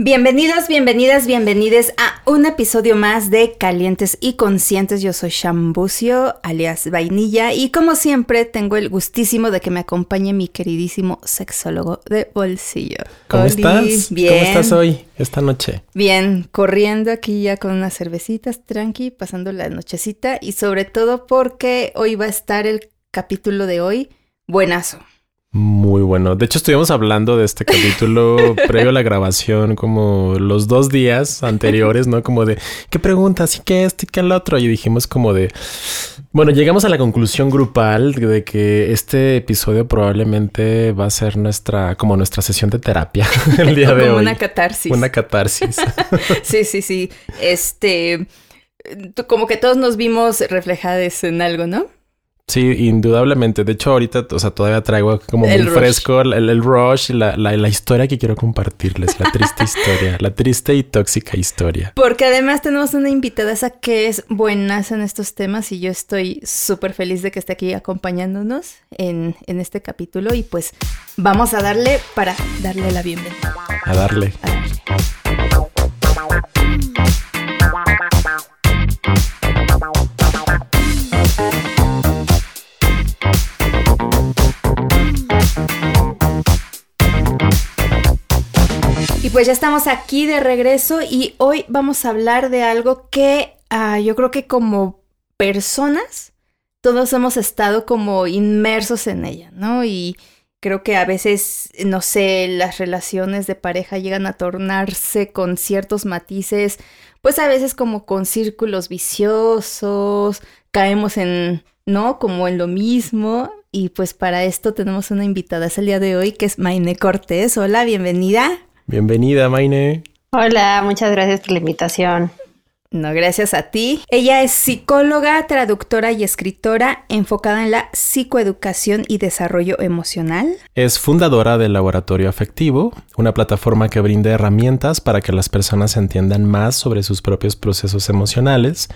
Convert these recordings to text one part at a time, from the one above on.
Bienvenidos, bienvenidas, bienvenides a un episodio más de Calientes y Conscientes. Yo soy Shambucio, alias Vainilla, y como siempre tengo el gustísimo de que me acompañe mi queridísimo sexólogo de bolsillo. ¿Cómo estás? Bien. ¿Cómo estás hoy, esta noche? Bien, corriendo aquí ya con unas cervecitas, tranqui, pasando la nochecita, y sobre todo porque hoy va a estar el capítulo de hoy buenazo. Muy bueno. De hecho, estuvimos hablando de este capítulo previo a la grabación, como los dos días anteriores, ¿no? Como de qué preguntas y qué esto y qué el otro. Y dijimos como de. Bueno, llegamos a la conclusión grupal de que este episodio probablemente va a ser nuestra, como nuestra sesión de terapia el día de hoy. Una catarsis. Una catarsis. sí, sí, sí. Este, como que todos nos vimos reflejados en algo, ¿no? Sí, indudablemente. De hecho, ahorita, o sea, todavía traigo como muy fresco el, el, rush y la, la, historia que quiero compartirles, la triste historia, la triste y tóxica historia. Porque además tenemos una invitada esa que es buenas en estos temas y yo estoy súper feliz de que esté aquí acompañándonos en, en este capítulo y pues vamos a darle para darle la bienvenida. A darle. A darle. Y pues ya estamos aquí de regreso y hoy vamos a hablar de algo que ah, yo creo que como personas todos hemos estado como inmersos en ella, ¿no? Y creo que a veces, no sé, las relaciones de pareja llegan a tornarse con ciertos matices, pues a veces como con círculos viciosos, caemos en, ¿no? Como en lo mismo. Y pues para esto tenemos una invitada el día de hoy que es Maine Cortés. Hola, bienvenida. Bienvenida, Maine. Hola, muchas gracias por la invitación. No, gracias a ti. Ella es psicóloga, traductora y escritora enfocada en la psicoeducación y desarrollo emocional. Es fundadora del Laboratorio Afectivo, una plataforma que brinda herramientas para que las personas entiendan más sobre sus propios procesos emocionales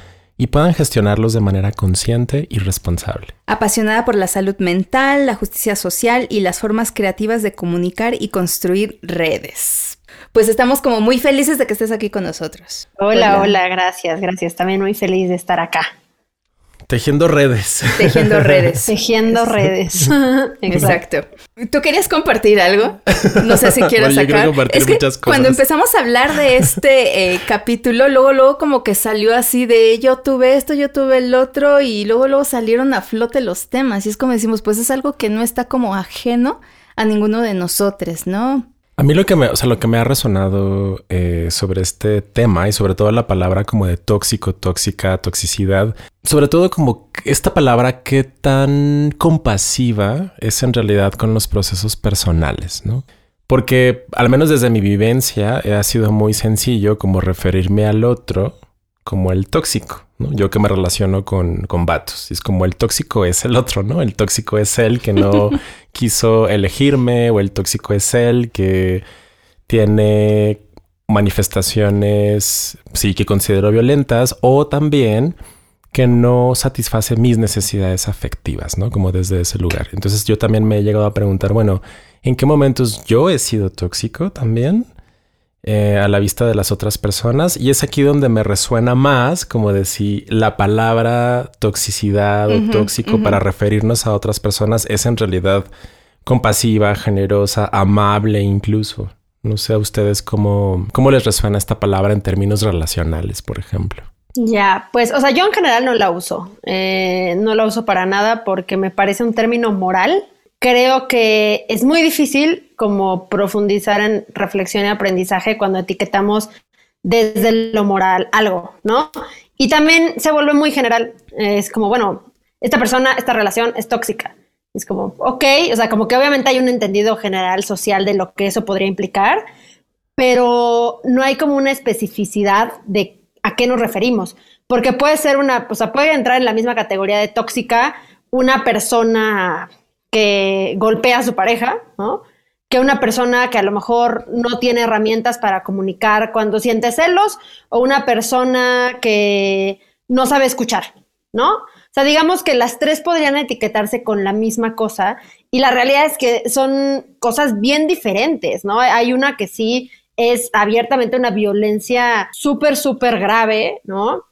y puedan gestionarlos de manera consciente y responsable. Apasionada por la salud mental, la justicia social y las formas creativas de comunicar y construir redes. Pues estamos como muy felices de que estés aquí con nosotros. Hola, hola, gracias, gracias. También muy feliz de estar acá. Tejiendo redes. Tejiendo redes. Tejiendo redes. Exacto. ¿Tú querías compartir algo? No sé si quieres sacar. es que Cuando empezamos a hablar de este eh, capítulo, luego, luego como que salió así de yo tuve esto, yo tuve el otro, y luego, luego salieron a flote los temas. Y es como decimos, pues es algo que no está como ajeno a ninguno de nosotros, ¿no? A mí lo que me, o sea, lo que me ha resonado eh, sobre este tema y sobre todo la palabra como de tóxico, tóxica, toxicidad, sobre todo como esta palabra qué tan compasiva es en realidad con los procesos personales, ¿no? Porque al menos desde mi vivencia ha sido muy sencillo como referirme al otro como el tóxico, ¿no? Yo que me relaciono con, con vatos. es como el tóxico es el otro, ¿no? El tóxico es el que no quiso elegirme o el tóxico es el que tiene manifestaciones, sí, que considero violentas o también que no satisface mis necesidades afectivas, ¿no? Como desde ese lugar. Entonces yo también me he llegado a preguntar, bueno, ¿en qué momentos yo he sido tóxico también? Eh, a la vista de las otras personas. Y es aquí donde me resuena más, como decir, la palabra toxicidad o tóxico para referirnos a otras personas es en realidad compasiva, generosa, amable incluso. No sé a ustedes cómo, cómo les resuena esta palabra en términos relacionales, por ejemplo. Ya, pues, o sea, yo en general no la uso. Eh, no la uso para nada porque me parece un término moral creo que es muy difícil como profundizar en reflexión y aprendizaje cuando etiquetamos desde lo moral algo, ¿no? Y también se vuelve muy general. Es como, bueno, esta persona, esta relación es tóxica. Es como, ok, o sea, como que obviamente hay un entendido general social de lo que eso podría implicar, pero no hay como una especificidad de a qué nos referimos. Porque puede ser una, o sea, puede entrar en la misma categoría de tóxica una persona que golpea a su pareja, ¿no? Que una persona que a lo mejor no tiene herramientas para comunicar cuando siente celos, o una persona que no sabe escuchar, ¿no? O sea, digamos que las tres podrían etiquetarse con la misma cosa y la realidad es que son cosas bien diferentes, ¿no? Hay una que sí es abiertamente una violencia súper, súper grave, ¿no?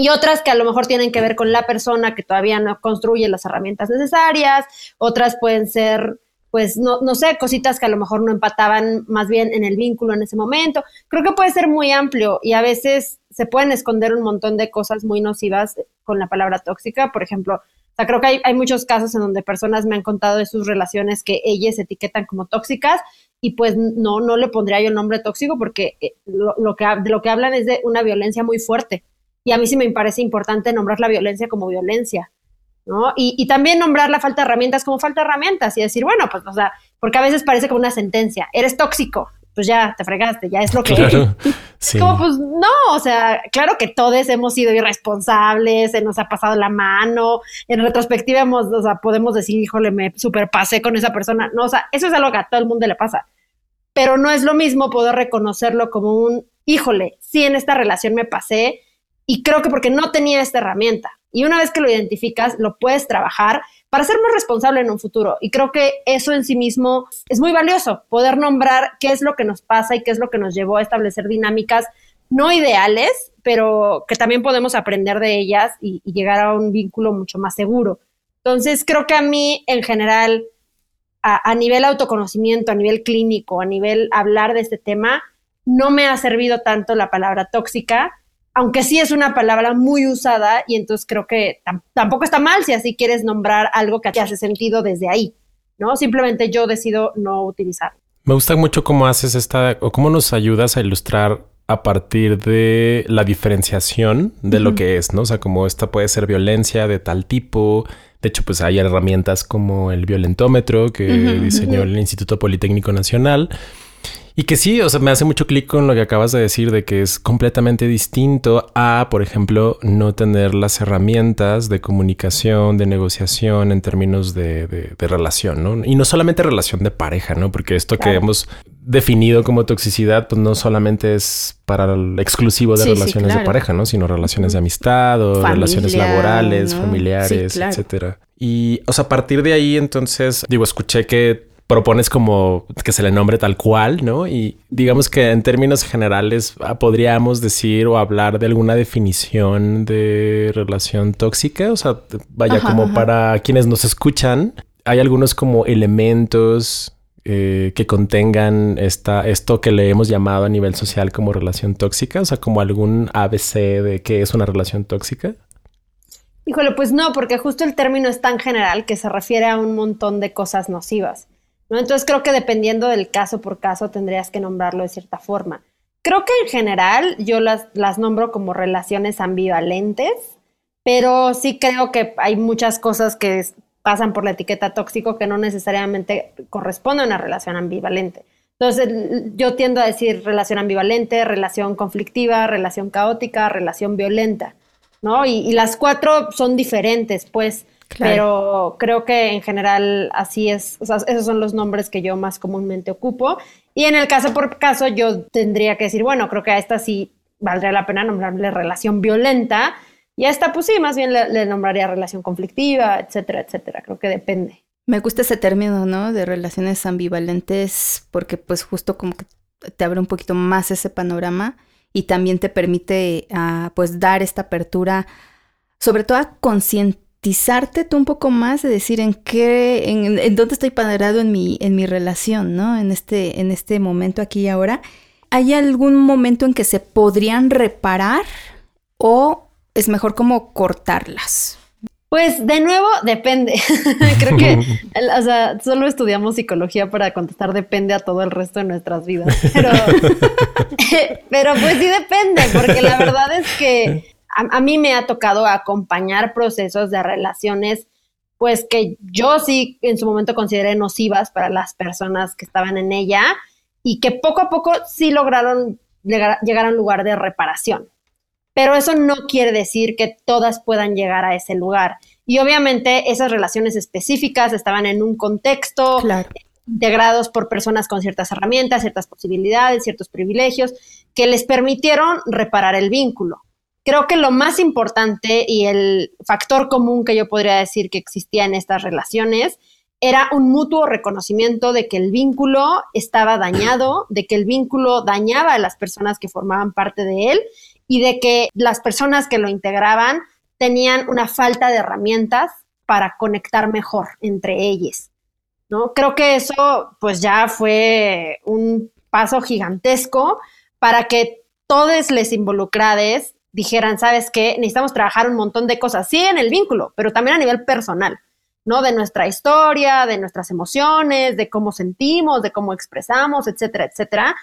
Y otras que a lo mejor tienen que ver con la persona que todavía no construye las herramientas necesarias, otras pueden ser pues no, no sé, cositas que a lo mejor no empataban más bien en el vínculo en ese momento. Creo que puede ser muy amplio y a veces se pueden esconder un montón de cosas muy nocivas con la palabra tóxica. Por ejemplo, o sea, creo que hay, hay muchos casos en donde personas me han contado de sus relaciones que ellas etiquetan como tóxicas y pues no, no le pondría yo el nombre tóxico porque eh, lo, lo, que, de lo que hablan es de una violencia muy fuerte. Y a mí sí me parece importante nombrar la violencia como violencia. ¿no? Y, y, también nombrar la falta de herramientas como falta de herramientas y decir, bueno, pues, o sea, porque a veces parece como una sentencia, eres tóxico, pues ya te fregaste, ya es lo que claro, sí. Como pues no, o sea, claro que todos hemos sido irresponsables, se nos ha pasado la mano, en retrospectiva hemos, o sea, podemos decir, híjole, me superpasé con esa persona, no, o sea, eso es algo que a todo el mundo le pasa, pero no es lo mismo poder reconocerlo como un, híjole, sí en esta relación me pasé y creo que porque no tenía esta herramienta, y una vez que lo identificas, lo puedes trabajar para ser más responsable en un futuro. Y creo que eso en sí mismo es muy valioso, poder nombrar qué es lo que nos pasa y qué es lo que nos llevó a establecer dinámicas no ideales, pero que también podemos aprender de ellas y, y llegar a un vínculo mucho más seguro. Entonces, creo que a mí, en general, a, a nivel autoconocimiento, a nivel clínico, a nivel hablar de este tema, no me ha servido tanto la palabra tóxica, aunque sí es una palabra muy usada y entonces creo que tampoco está mal si así quieres nombrar algo que te hace sentido desde ahí, ¿no? Simplemente yo decido no utilizarlo. Me gusta mucho cómo haces esta o cómo nos ayudas a ilustrar a partir de la diferenciación de uh -huh. lo que es, ¿no? O sea, como esta puede ser violencia de tal tipo. De hecho, pues hay herramientas como el violentómetro que uh -huh, diseñó uh -huh. el Instituto Politécnico Nacional y que sí, o sea, me hace mucho clic con lo que acabas de decir de que es completamente distinto a, por ejemplo, no tener las herramientas de comunicación, de negociación en términos de, de, de relación, ¿no? Y no solamente relación de pareja, ¿no? Porque esto claro. que hemos definido como toxicidad, pues no solamente es para el exclusivo de sí, relaciones sí, claro. de pareja, ¿no? Sino relaciones de amistad o Familia, relaciones laborales, ¿no? familiares, sí, claro. etcétera. Y, o sea, a partir de ahí, entonces, digo, escuché que propones como que se le nombre tal cual, ¿no? Y digamos que en términos generales ah, podríamos decir o hablar de alguna definición de relación tóxica, o sea, vaya ajá, como ajá. para quienes nos escuchan, hay algunos como elementos eh, que contengan esta, esto que le hemos llamado a nivel social como relación tóxica, o sea, como algún ABC de qué es una relación tóxica. Híjole, pues no, porque justo el término es tan general que se refiere a un montón de cosas nocivas. ¿No? Entonces creo que dependiendo del caso por caso tendrías que nombrarlo de cierta forma. Creo que en general yo las, las nombro como relaciones ambivalentes, pero sí creo que hay muchas cosas que pasan por la etiqueta tóxico que no necesariamente corresponden a una relación ambivalente. Entonces yo tiendo a decir relación ambivalente, relación conflictiva, relación caótica, relación violenta, ¿no? Y, y las cuatro son diferentes, pues. Claro. Pero creo que en general así es, o sea, esos son los nombres que yo más comúnmente ocupo. Y en el caso por caso yo tendría que decir, bueno, creo que a esta sí valdría la pena nombrarle relación violenta y a esta pues sí, más bien le, le nombraría relación conflictiva, etcétera, etcétera. Creo que depende. Me gusta ese término, ¿no? De relaciones ambivalentes porque pues justo como que te abre un poquito más ese panorama y también te permite uh, pues dar esta apertura, sobre todo a consciente tú un poco más de decir en qué, en, dónde estoy parado en mi, en mi relación, ¿no? En este, en este momento aquí y ahora. ¿Hay algún momento en que se podrían reparar o es mejor como cortarlas? Pues de nuevo depende. Creo que, o sea, solo estudiamos psicología para contestar depende a todo el resto de nuestras vidas. Pero, pero pues sí depende, porque la verdad es que a, a, mí me ha tocado acompañar procesos de relaciones, pues que yo sí en su momento consideré nocivas para las personas que estaban en ella y que poco a poco sí lograron llegar, llegar a un lugar de reparación. Pero eso no quiere decir que todas puedan llegar a ese lugar. Y obviamente esas relaciones específicas estaban en un contexto, claro. integrados por personas con ciertas herramientas, ciertas posibilidades, ciertos privilegios, que les permitieron reparar el vínculo creo que lo más importante y el factor común que yo podría decir que existía en estas relaciones era un mutuo reconocimiento de que el vínculo estaba dañado, de que el vínculo dañaba a las personas que formaban parte de él y de que las personas que lo integraban tenían una falta de herramientas para conectar mejor entre ellas. ¿no? Creo que eso pues ya fue un paso gigantesco para que todos les involucrades dijeran, ¿sabes qué? Necesitamos trabajar un montón de cosas, sí en el vínculo, pero también a nivel personal, ¿no? De nuestra historia, de nuestras emociones, de cómo sentimos, de cómo expresamos, etcétera, etcétera.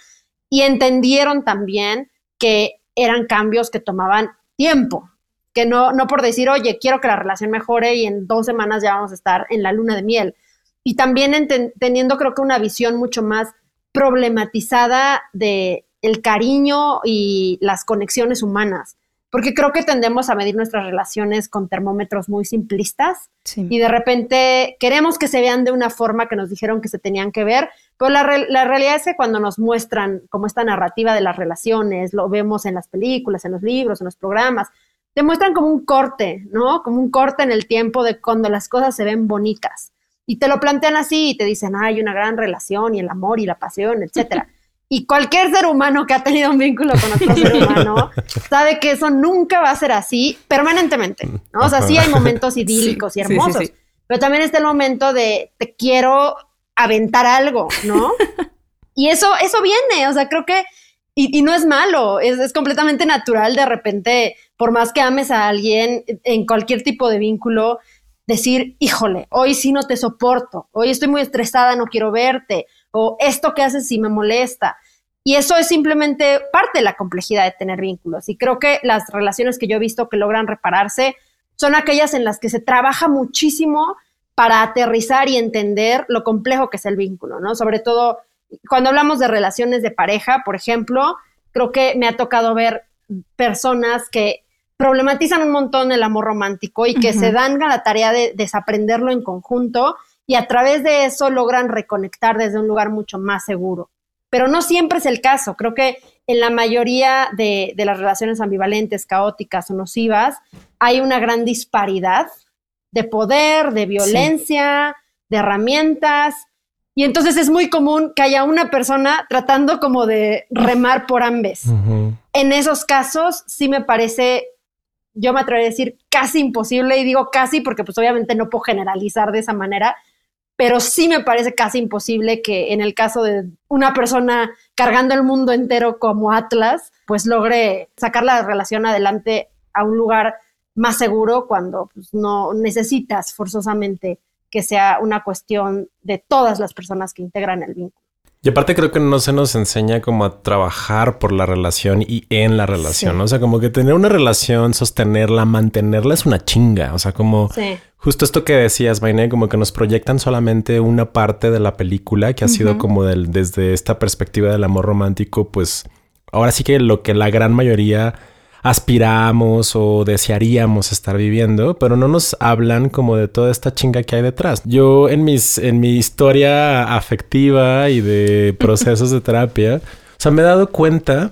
Y entendieron también que eran cambios que tomaban tiempo, que no, no por decir, oye, quiero que la relación mejore y en dos semanas ya vamos a estar en la luna de miel. Y también teniendo creo que una visión mucho más problematizada de el cariño y las conexiones humanas, porque creo que tendemos a medir nuestras relaciones con termómetros muy simplistas y de repente queremos que se vean de una forma que nos dijeron que se tenían que ver, pero la, la, realidad es que cuando nos muestran como esta narrativa de las relaciones, lo vemos en las películas, en los libros, en los programas, te muestran como un corte, ¿no? Como un corte en el tiempo de cuando las cosas se ven bonitas. Y te lo plantean así y te dicen, hay una gran relación y el amor y la pasión, etcétera. Y cualquier ser humano que ha tenido un vínculo con otro ser humano sabe que eso nunca va a ser así permanentemente, ¿no? O sea, sí hay momentos idílicos y hermosos, pero también está el momento de te quiero aventar algo, ¿no? Y eso, eso viene, o sea, creo que, y, no es malo, es, es completamente natural de repente por más que ames a alguien en cualquier tipo de vínculo, decir, híjole, hoy sí no te soporto, hoy estoy muy estresada, no quiero verte, o esto que haces sí me molesta. Y eso es simplemente parte de la complejidad de tener vínculos. Y creo que las relaciones que yo he visto que logran repararse son aquellas en las que se trabaja muchísimo para aterrizar y entender lo complejo que es el vínculo, ¿no? Sobre todo cuando hablamos de relaciones de pareja, por ejemplo, creo que me ha tocado ver personas que problematizan un montón el amor romántico y que se dan a la tarea de desaprenderlo en conjunto y a través de eso logran reconectar desde un lugar mucho más seguro. Pero no siempre es el caso. Creo que en la mayoría de, las relaciones ambivalentes, caóticas o nocivas, hay una gran disparidad de poder, de violencia, de herramientas. Y entonces es muy común que haya una persona tratando como de remar por ambas. En esos casos sí me parece yo me atrevería a decir casi imposible, y digo casi porque pues obviamente no puedo generalizar de esa manera, pero sí me parece casi imposible que en el caso de una persona cargando el mundo entero como Atlas, pues logre sacar la relación adelante a un lugar más seguro cuando pues, no necesitas forzosamente que sea una cuestión de todas las personas que integran el vínculo. Y aparte creo que no se nos enseña como a trabajar por la relación y en la relación. O sea, como que tener una relación, sostenerla, mantenerla es una chinga. O sea, como justo esto que decías, Vainé, como que nos proyectan solamente una parte de la película que ha sido como del, desde esta perspectiva del amor romántico, pues ahora sí que lo que la gran mayoría aspiramos o desearíamos estar viviendo, pero no nos hablan como de toda esta chinga que hay detrás. Yo en mis en mi historia afectiva y de procesos de terapia, o sea, me he dado cuenta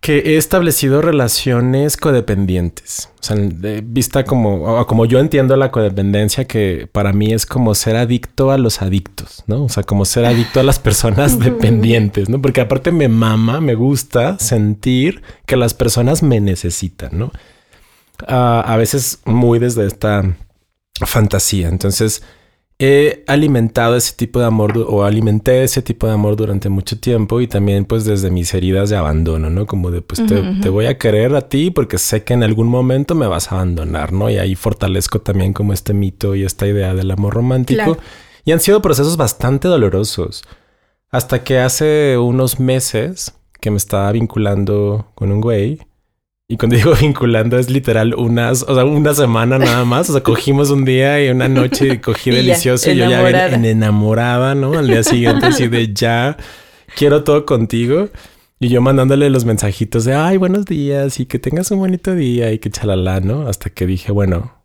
que he establecido relaciones codependientes. O sea, vista como, como yo entiendo la codependencia, que para mí es como ser adicto a los adictos, ¿no? O sea, como ser adicto a las personas dependientes, ¿no? Porque aparte me mama, me gusta sentir que las personas me necesitan, ¿no? Ah, a veces muy desde esta fantasía. Entonces, he alimentado ese tipo de amor o alimenté ese tipo de amor durante mucho tiempo y también pues desde mis heridas de abandono, ¿no? Como de pues te, voy a querer a ti porque sé que en algún momento me vas a abandonar, ¿no? Y ahí fortalezco también como este mito y esta idea del amor romántico. Y han sido procesos bastante dolorosos. Hasta que hace unos meses que me estaba vinculando con un güey y cuando digo vinculando es literal unas, o sea, una semana nada más. O sea, cogimos un día y una noche y cogí delicioso y yo ya era enamorada, ¿no? Al día siguiente así de ya quiero todo contigo. Y yo mandándole los mensajitos de ay, buenos días y que tengas un bonito día y que chalala, ¿no? Hasta que dije, bueno,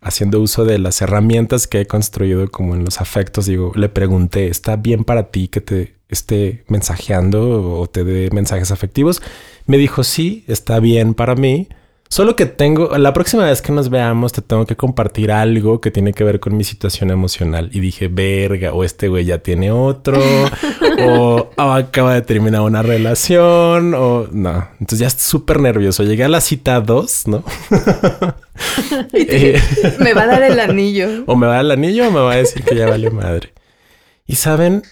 haciendo uso de las herramientas que he construido como en los afectos, digo, le pregunté, ¿está bien para ti que te esté mensajeando o te dé mensajes afectivos? Me dijo, sí, está bien para mí, Solo que tengo, la próxima vez que nos veamos, te tengo que compartir algo que tiene que ver con mi situación emocional. Y dije, verga, o este güey ya tiene otro, o, acaba de terminar una relación, o no. Entonces ya estoy súper nervioso. Llegué a la cita 2, ¿no? Eh, me va a dar el anillo. O me va a dar el anillo o me va a decir que ya vale madre. Y saben,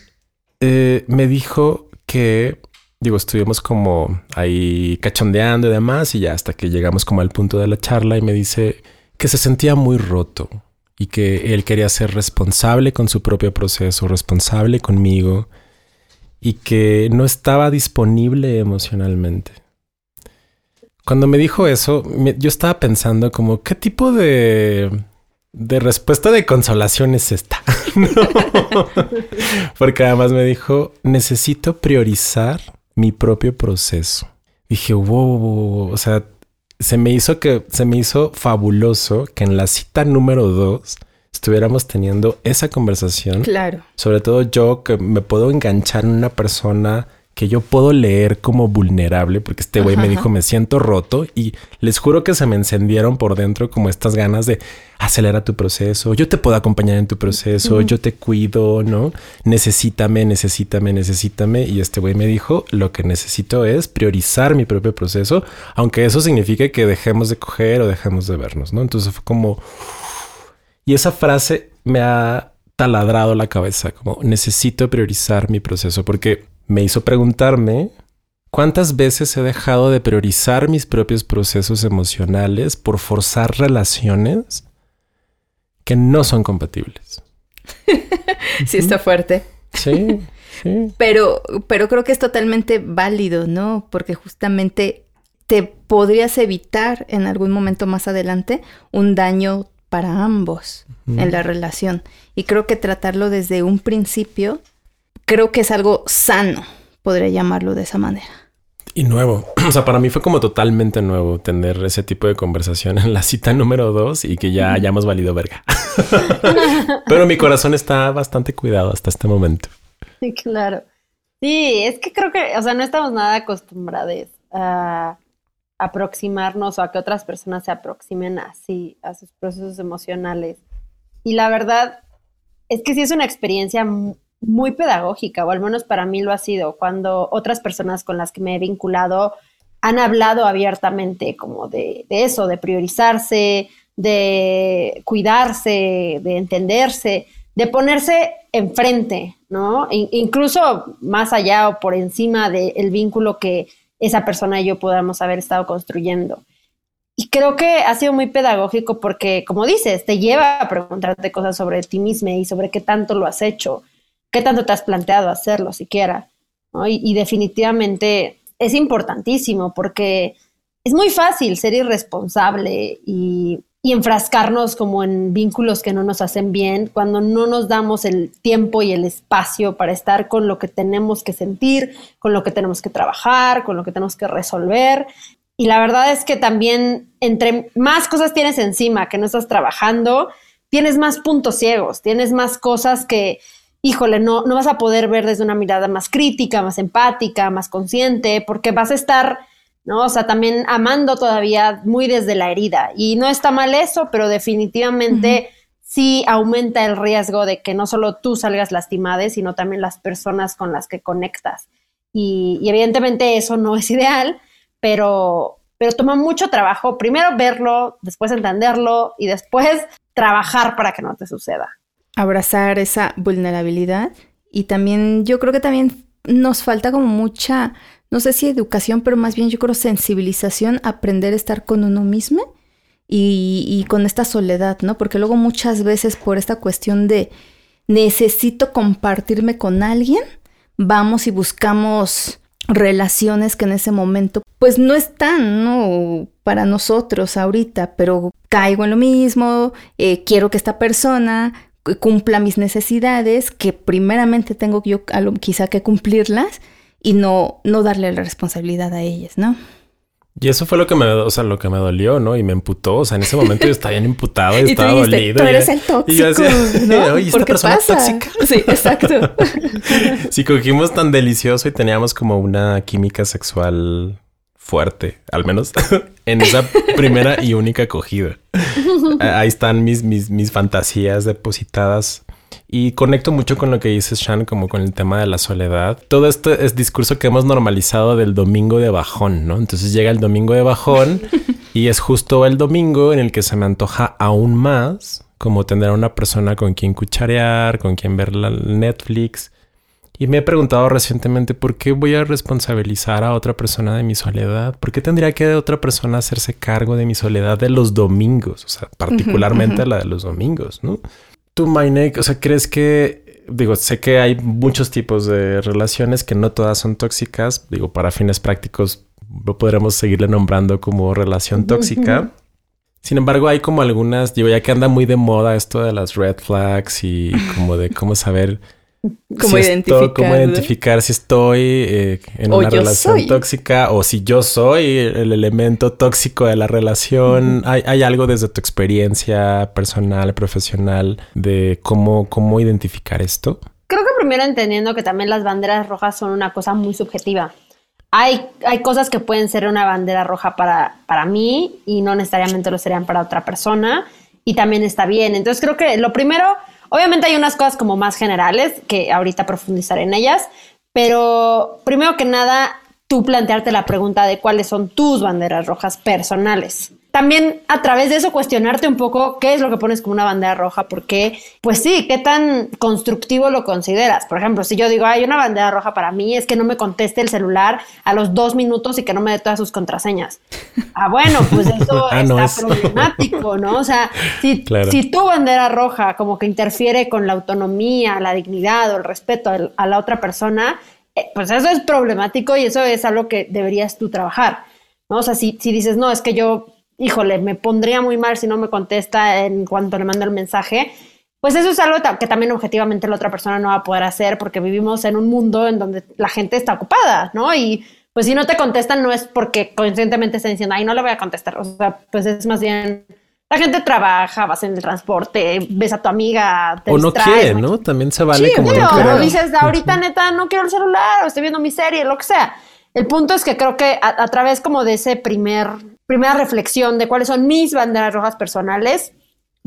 eh, me dijo que digo, estuvimos como ahí cachondeando y demás y ya hasta que llegamos como al punto de la charla y me dice que se sentía muy roto y que él quería ser responsable con su propio proceso, responsable conmigo y que no estaba disponible emocionalmente. Cuando me dijo eso, yo estaba pensando como, ¿qué tipo de, de respuesta de consolación es esta? Porque además me dijo, necesito priorizar mi propio proceso. Dije, wow, o sea, se me hizo que se me hizo fabuloso que en la cita número dos estuviéramos teniendo esa conversación. Claro. Sobre todo yo que me puedo enganchar en una persona que yo puedo leer como vulnerable, porque este güey me dijo me siento roto y les juro que se me encendieron por dentro como estas ganas de acelerar tu proceso, yo te puedo acompañar en tu proceso, yo te cuido, ¿no? Necesítame, necesítame, necesítame. Y este güey me dijo, lo que necesito es priorizar mi propio proceso, aunque eso signifique que dejemos de coger o dejemos de vernos, ¿no? Entonces fue como... Y esa frase me ha taladrado la cabeza, como necesito priorizar mi proceso, porque me hizo preguntarme cuántas veces he dejado de priorizar mis propios procesos emocionales por forzar relaciones que no son compatibles. sí, está fuerte. Sí, sí. Pero, pero creo que es totalmente válido, ¿no? Porque justamente te podrías evitar en algún momento más adelante un daño para ambos en la relación. Y creo que tratarlo desde un principio creo que es algo sano, podría llamarlo de esa manera. Y nuevo. O sea, para mí fue como totalmente nuevo tener ese tipo de conversación en la cita número dos y que ya hayamos valido verga. Pero mi corazón está bastante cuidado hasta este momento. Claro. Sí, es que creo que, o sea, no estamos nada acostumbrados a aproximarnos o a que otras personas se aproximen así a sus procesos emocionales. Y la verdad es que sí es una experiencia muy pedagógica, o al menos para mí lo ha sido, cuando otras personas con las que me he vinculado han hablado abiertamente como de, eso, de priorizarse, de cuidarse, de entenderse, de ponerse enfrente, ¿no? incluso más allá o por encima del vínculo que esa persona y yo podamos haber estado construyendo. Y creo que ha sido muy pedagógico porque, como dices, te lleva a preguntarte cosas sobre ti misma y sobre qué tanto lo has hecho qué tanto te has planteado hacerlo siquiera. Y, definitivamente es importantísimo porque es muy fácil ser irresponsable y, enfrascarnos como en vínculos que no nos hacen bien cuando no nos damos el tiempo y el espacio para estar con lo que tenemos que sentir, con lo que tenemos que trabajar, con lo que tenemos que resolver. Y la verdad es que también entre más cosas tienes encima que no estás trabajando, tienes más puntos ciegos, tienes más cosas que, híjole, no, no vas a poder ver desde una mirada más crítica, más empática, más consciente, porque vas a estar, ¿no? O sea, también amando todavía muy desde la herida. Y no está mal eso, pero definitivamente sí aumenta el riesgo de que no solo tú salgas lastimada, sino también las personas con las que conectas. Y, y evidentemente eso no es ideal, pero, pero toma mucho trabajo primero verlo, después entenderlo y después trabajar para que no te suceda abrazar esa vulnerabilidad y también yo creo que también nos falta como mucha, no sé si educación, pero más bien yo creo sensibilización, aprender a estar con uno mismo y, con esta soledad, ¿no? Porque luego muchas veces por esta cuestión de necesito compartirme con alguien, vamos y buscamos relaciones que en ese momento pues no están, ¿no? Para nosotros ahorita, pero caigo en lo mismo, eh, quiero que esta persona cumpla mis necesidades, que primeramente tengo yo quizá que cumplirlas y no, no darle la responsabilidad a ellas, ¿no? Y eso fue lo que me, o sea, lo que me dolió, ¿no? Y me emputó. O sea, en ese momento yo estaba bien imputado y, estaba dolido. Tú eres el tóxico, y yo decía, ¿no? Oye, ¿esta persona pasa? tóxica? Sí, exacto. si cogimos tan delicioso y teníamos como una química sexual fuerte, al menos en esa primera y única acogida. Ahí están mis, mis, mis fantasías depositadas y conecto mucho con lo que dices, Shan, como con el tema de la soledad. Todo este es discurso que hemos normalizado del domingo de bajón, ¿no? Entonces llega el domingo de bajón y es justo el domingo en el que se me antoja aún más como tener a una persona con quien cucharear, con quien ver la Netflix. Y me he preguntado recientemente por qué voy a responsabilizar a otra persona de mi soledad. ¿Por qué tendría que otra persona hacerse cargo de mi soledad de los domingos? O sea, particularmente la de los domingos, ¿no? Tú, Mainek, o sea, ¿crees que, digo, sé que hay muchos tipos de relaciones que no todas son tóxicas, digo, para fines prácticos lo podremos seguirle nombrando como relación tóxica. Sin embargo, hay como algunas, digo, ya que anda muy de moda esto de las red flags y como de cómo saber ¿Cómo, identificar, cómo identificar si estoy eh, en una relación tóxica o si yo soy el elemento tóxico de la relación. ¿Hay, ¿Hay, algo desde tu experiencia personal, profesional, de cómo, cómo identificar esto? Creo que primero entendiendo que también las banderas rojas son una cosa muy subjetiva. Hay, hay cosas que pueden ser una bandera roja para, para mí y no necesariamente lo serían para otra persona y también está bien. Entonces creo que lo primero Obviamente hay unas cosas como más generales que ahorita profundizaré en ellas, pero primero que nada, tú plantearte la pregunta de cuáles son tus banderas rojas personales también a través de eso cuestionarte un poco qué es lo que pones como una bandera roja, porque, pues sí, qué tan constructivo lo consideras. Por ejemplo, si yo digo, hay una bandera roja para mí, es que no me conteste el celular a los dos minutos y que no me dé todas sus contraseñas. Ah, bueno, pues eso ah, está problemático, ¿no? O sea, si, si tu bandera roja como que interfiere con la autonomía, la dignidad o el respeto a la otra persona, eh, pues eso es problemático y eso es algo que deberías tú trabajar. ¿no? O sea, si, si dices, no, es que yo híjole, me pondría muy mal si no me contesta en cuanto le mando el mensaje, pues eso es algo que también objetivamente la otra persona no va a poder hacer porque vivimos en un mundo en donde la gente está ocupada, ¿no? Y pues si no te contestan no es porque conscientemente estén diciendo, ay, no le voy a contestar, o sea, pues es más bien... La gente trabaja, vas en el transporte, ves a tu amiga, te O no quiere, ¿no? También se vale como no O dices, ahorita neta no quiero el celular, o estoy viendo mi serie, lo que sea. El punto es que creo que a través como de ese primer primera reflexión de cuáles son mis banderas rojas personales,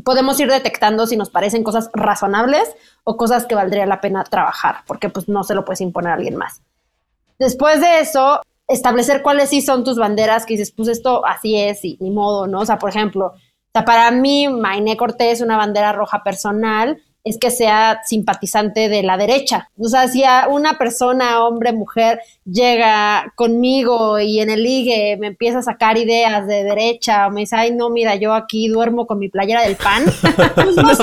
podemos ir detectando si nos parecen cosas razonables o cosas que valdría la pena trabajar, porque pues no se lo puedes imponer a alguien más. Después de eso, establecer cuáles sí son tus banderas, que dices, pues esto así es y ni modo, ¿no? O sea, por ejemplo, para mí, Mainé Cortés es una bandera roja personal es que sea simpatizante de la derecha. O sea, si a una persona, hombre, mujer, llega conmigo y en el ligue me empieza a sacar ideas de derecha, o me dice, ay, no, mira, yo aquí duermo con mi playera del pan, pues.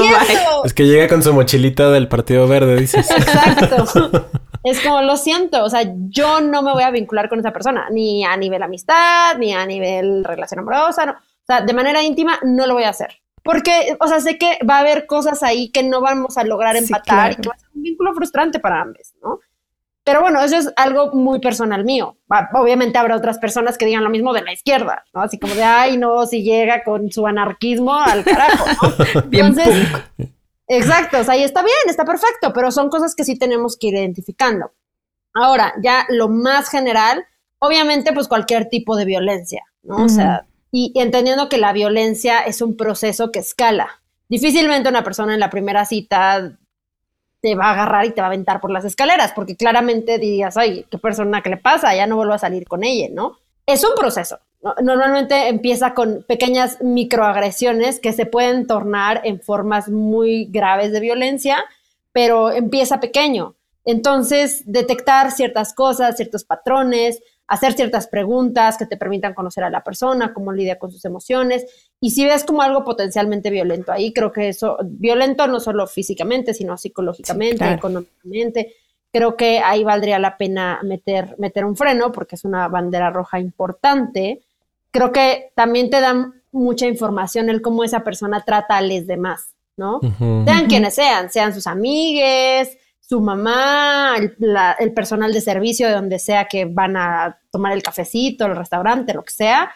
Es que llega con su mochilita del Partido Verde, dices. Exacto. Es como, lo siento, o sea, yo no me voy a vincular con esa persona, ni a nivel amistad, ni a nivel relación amorosa, no. o sea, de manera íntima no lo voy a hacer. Porque, o sea, sé que va a haber cosas ahí que no vamos a lograr empatar y que va a ser un vínculo frustrante para ambos, ¿no? Pero bueno, eso es algo muy personal mío. Obviamente habrá otras personas que digan lo mismo de la izquierda, ¿no? Así como de, ay, no, si llega con su anarquismo al carajo, ¿no? Entonces, exacto, o sea, ahí está bien, está perfecto, pero son cosas que sí tenemos que ir identificando. Ahora, ya lo más general, obviamente, pues cualquier tipo de violencia, ¿no? O sea, y entendiendo que la violencia es un proceso que escala. Difícilmente una persona en la primera cita te va a agarrar y te va a aventar por las escaleras, porque claramente dirías, ay, qué persona que le pasa, ya no vuelvo a salir con ella, ¿no? Es un proceso. Normalmente empieza con pequeñas microagresiones que se pueden tornar en formas muy graves de violencia, pero empieza pequeño. Entonces, detectar ciertas cosas, ciertos patrones, hacer ciertas preguntas que te permitan conocer a la persona, cómo lidia con sus emociones. Y si ves como algo potencialmente violento ahí, creo que eso, violento no solo físicamente, sino psicológicamente, económicamente, creo que ahí valdría la pena meter, meter un freno porque es una bandera roja importante. Creo que también te dan mucha información el cómo esa persona trata a los demás, ¿no? Sean quienes sean, sean sus amigues, su mamá, el, personal de servicio de donde sea que van a tomar el cafecito, el restaurante, lo que sea,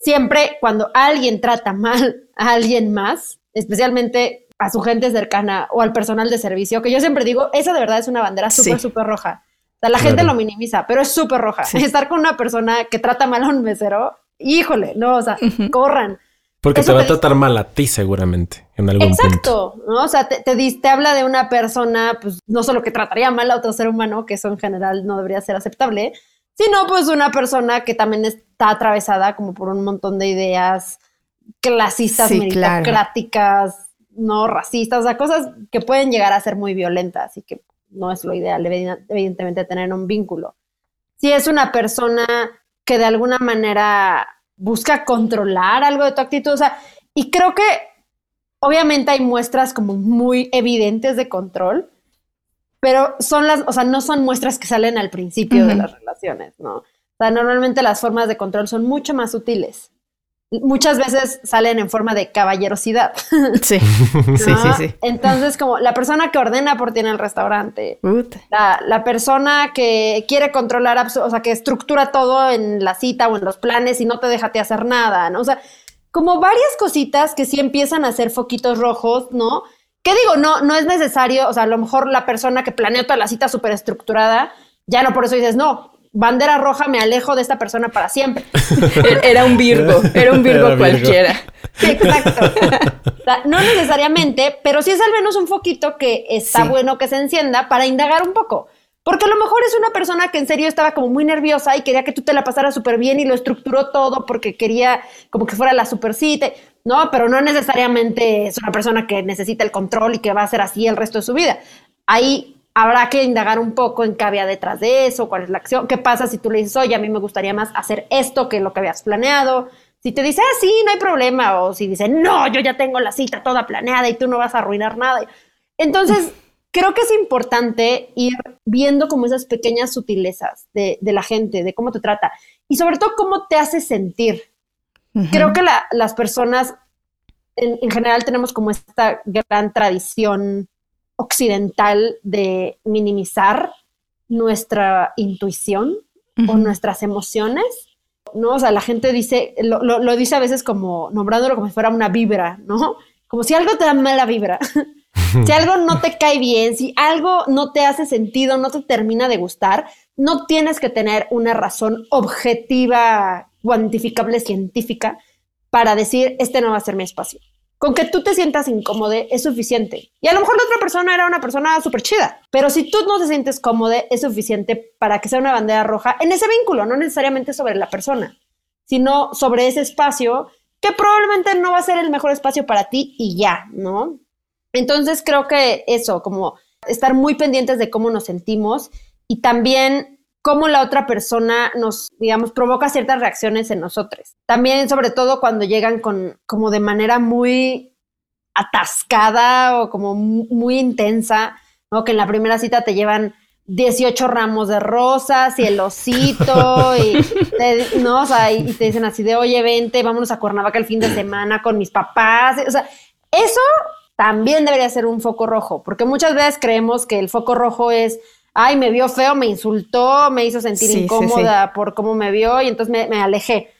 siempre cuando alguien trata mal a alguien más, especialmente a su gente cercana o al personal de servicio, que yo siempre digo, esa de verdad es una bandera súper, súper roja. sea, la gente lo minimiza, pero es súper roja. Estar con una persona que trata mal a un mesero, híjole, no, o sea, corran. Porque te va a tratar mal a ti seguramente en algún Exacto, ¿no? O sea, te, te, habla de una persona, pues no solo que trataría mal a otro ser humano, que eso en general no debería ser aceptable, sino pues una persona que también está atravesada como por un montón de ideas clasistas, meritocráticas, no racistas, o sea, cosas que pueden llegar a ser muy violentas y que no es lo ideal, evidentemente, tener un vínculo. Si es una persona que de alguna manera busca controlar algo de tu actitud. O sea, y creo que obviamente hay muestras como muy evidentes de control, pero son las, o sea, no son muestras que salen al principio de las relaciones, ¿no? O sea, normalmente las formas de control son mucho más sutiles muchas veces salen en forma de caballerosidad. Sí, sí, sí, sí. Entonces, como la persona que ordena por ti en el restaurante, la, la, persona que quiere controlar, o sea, que estructura todo en la cita o en los planes y no te deja hacer nada, ¿no? O sea, como varias cositas que sí empiezan a ser foquitos rojos, ¿no? ¿Qué digo? No, no es necesario, o sea, a lo mejor la persona que planeó toda la cita súper estructurada, ya no por eso dices, no, bandera roja, me alejo de esta persona para siempre. Era un Virgo, era un Virgo cualquiera. exacto. no necesariamente, pero sí es al menos un foquito que está bueno que se encienda para indagar un poco. Porque a lo mejor es una persona que en serio estaba como muy nerviosa y quería que tú te la pasaras súper bien y lo estructuró todo porque quería como que fuera la super cita, ¿no? Pero no necesariamente es una persona que necesita el control y que va a ser así el resto de su vida. Ahí habrá que indagar un poco en qué había detrás de eso, cuál es la acción, qué pasa si tú le dices, oye, a mí me gustaría más hacer esto que lo que habías planeado. Si te dice, ah, sí, no hay problema, o si dice, no, yo ya tengo la cita toda planeada y tú no vas a arruinar nada. Entonces, creo que es importante ir viendo como esas pequeñas sutilezas de, la gente, de cómo te trata y sobre todo cómo te hace sentir. Creo que las personas en general tenemos como esta gran tradición occidental de minimizar nuestra intuición o nuestras emociones. ¿no? O sea, la gente dice, lo, lo, dice a veces como nombrándolo como si fuera una vibra, ¿no? Como si algo te da mala vibra, si algo no te cae bien, si algo no te hace sentido, no te termina de gustar, no tienes que tener una razón objetiva, cuantificable, científica para decir, este no va a ser mi espacio. Con que tú te sientas incómodo es suficiente. Y a lo mejor la otra persona era una persona súper chida, pero si tú no te sientes cómodo es suficiente para que sea una bandera roja en ese vínculo, no necesariamente sobre la persona, sino sobre ese espacio que probablemente no va a ser el mejor espacio para ti y ya, ¿no? Entonces creo que eso, como estar muy pendientes de cómo nos sentimos y también cómo la otra persona nos, digamos, provoca ciertas reacciones en nosotros. También, sobre todo, cuando llegan con, como de manera muy atascada o como muy intensa, ¿no? Que en la primera cita te llevan 18 ramos de rosas y el osito y te, ¿no? O sea, y te dicen así de, oye, vente, vámonos a Cuernavaca el fin de semana con mis papás. O sea, eso también debería ser un foco rojo, porque muchas veces creemos que el foco rojo es ay, me vio feo, me insultó, me hizo sentir incómoda por cómo me vio y entonces me, alejé.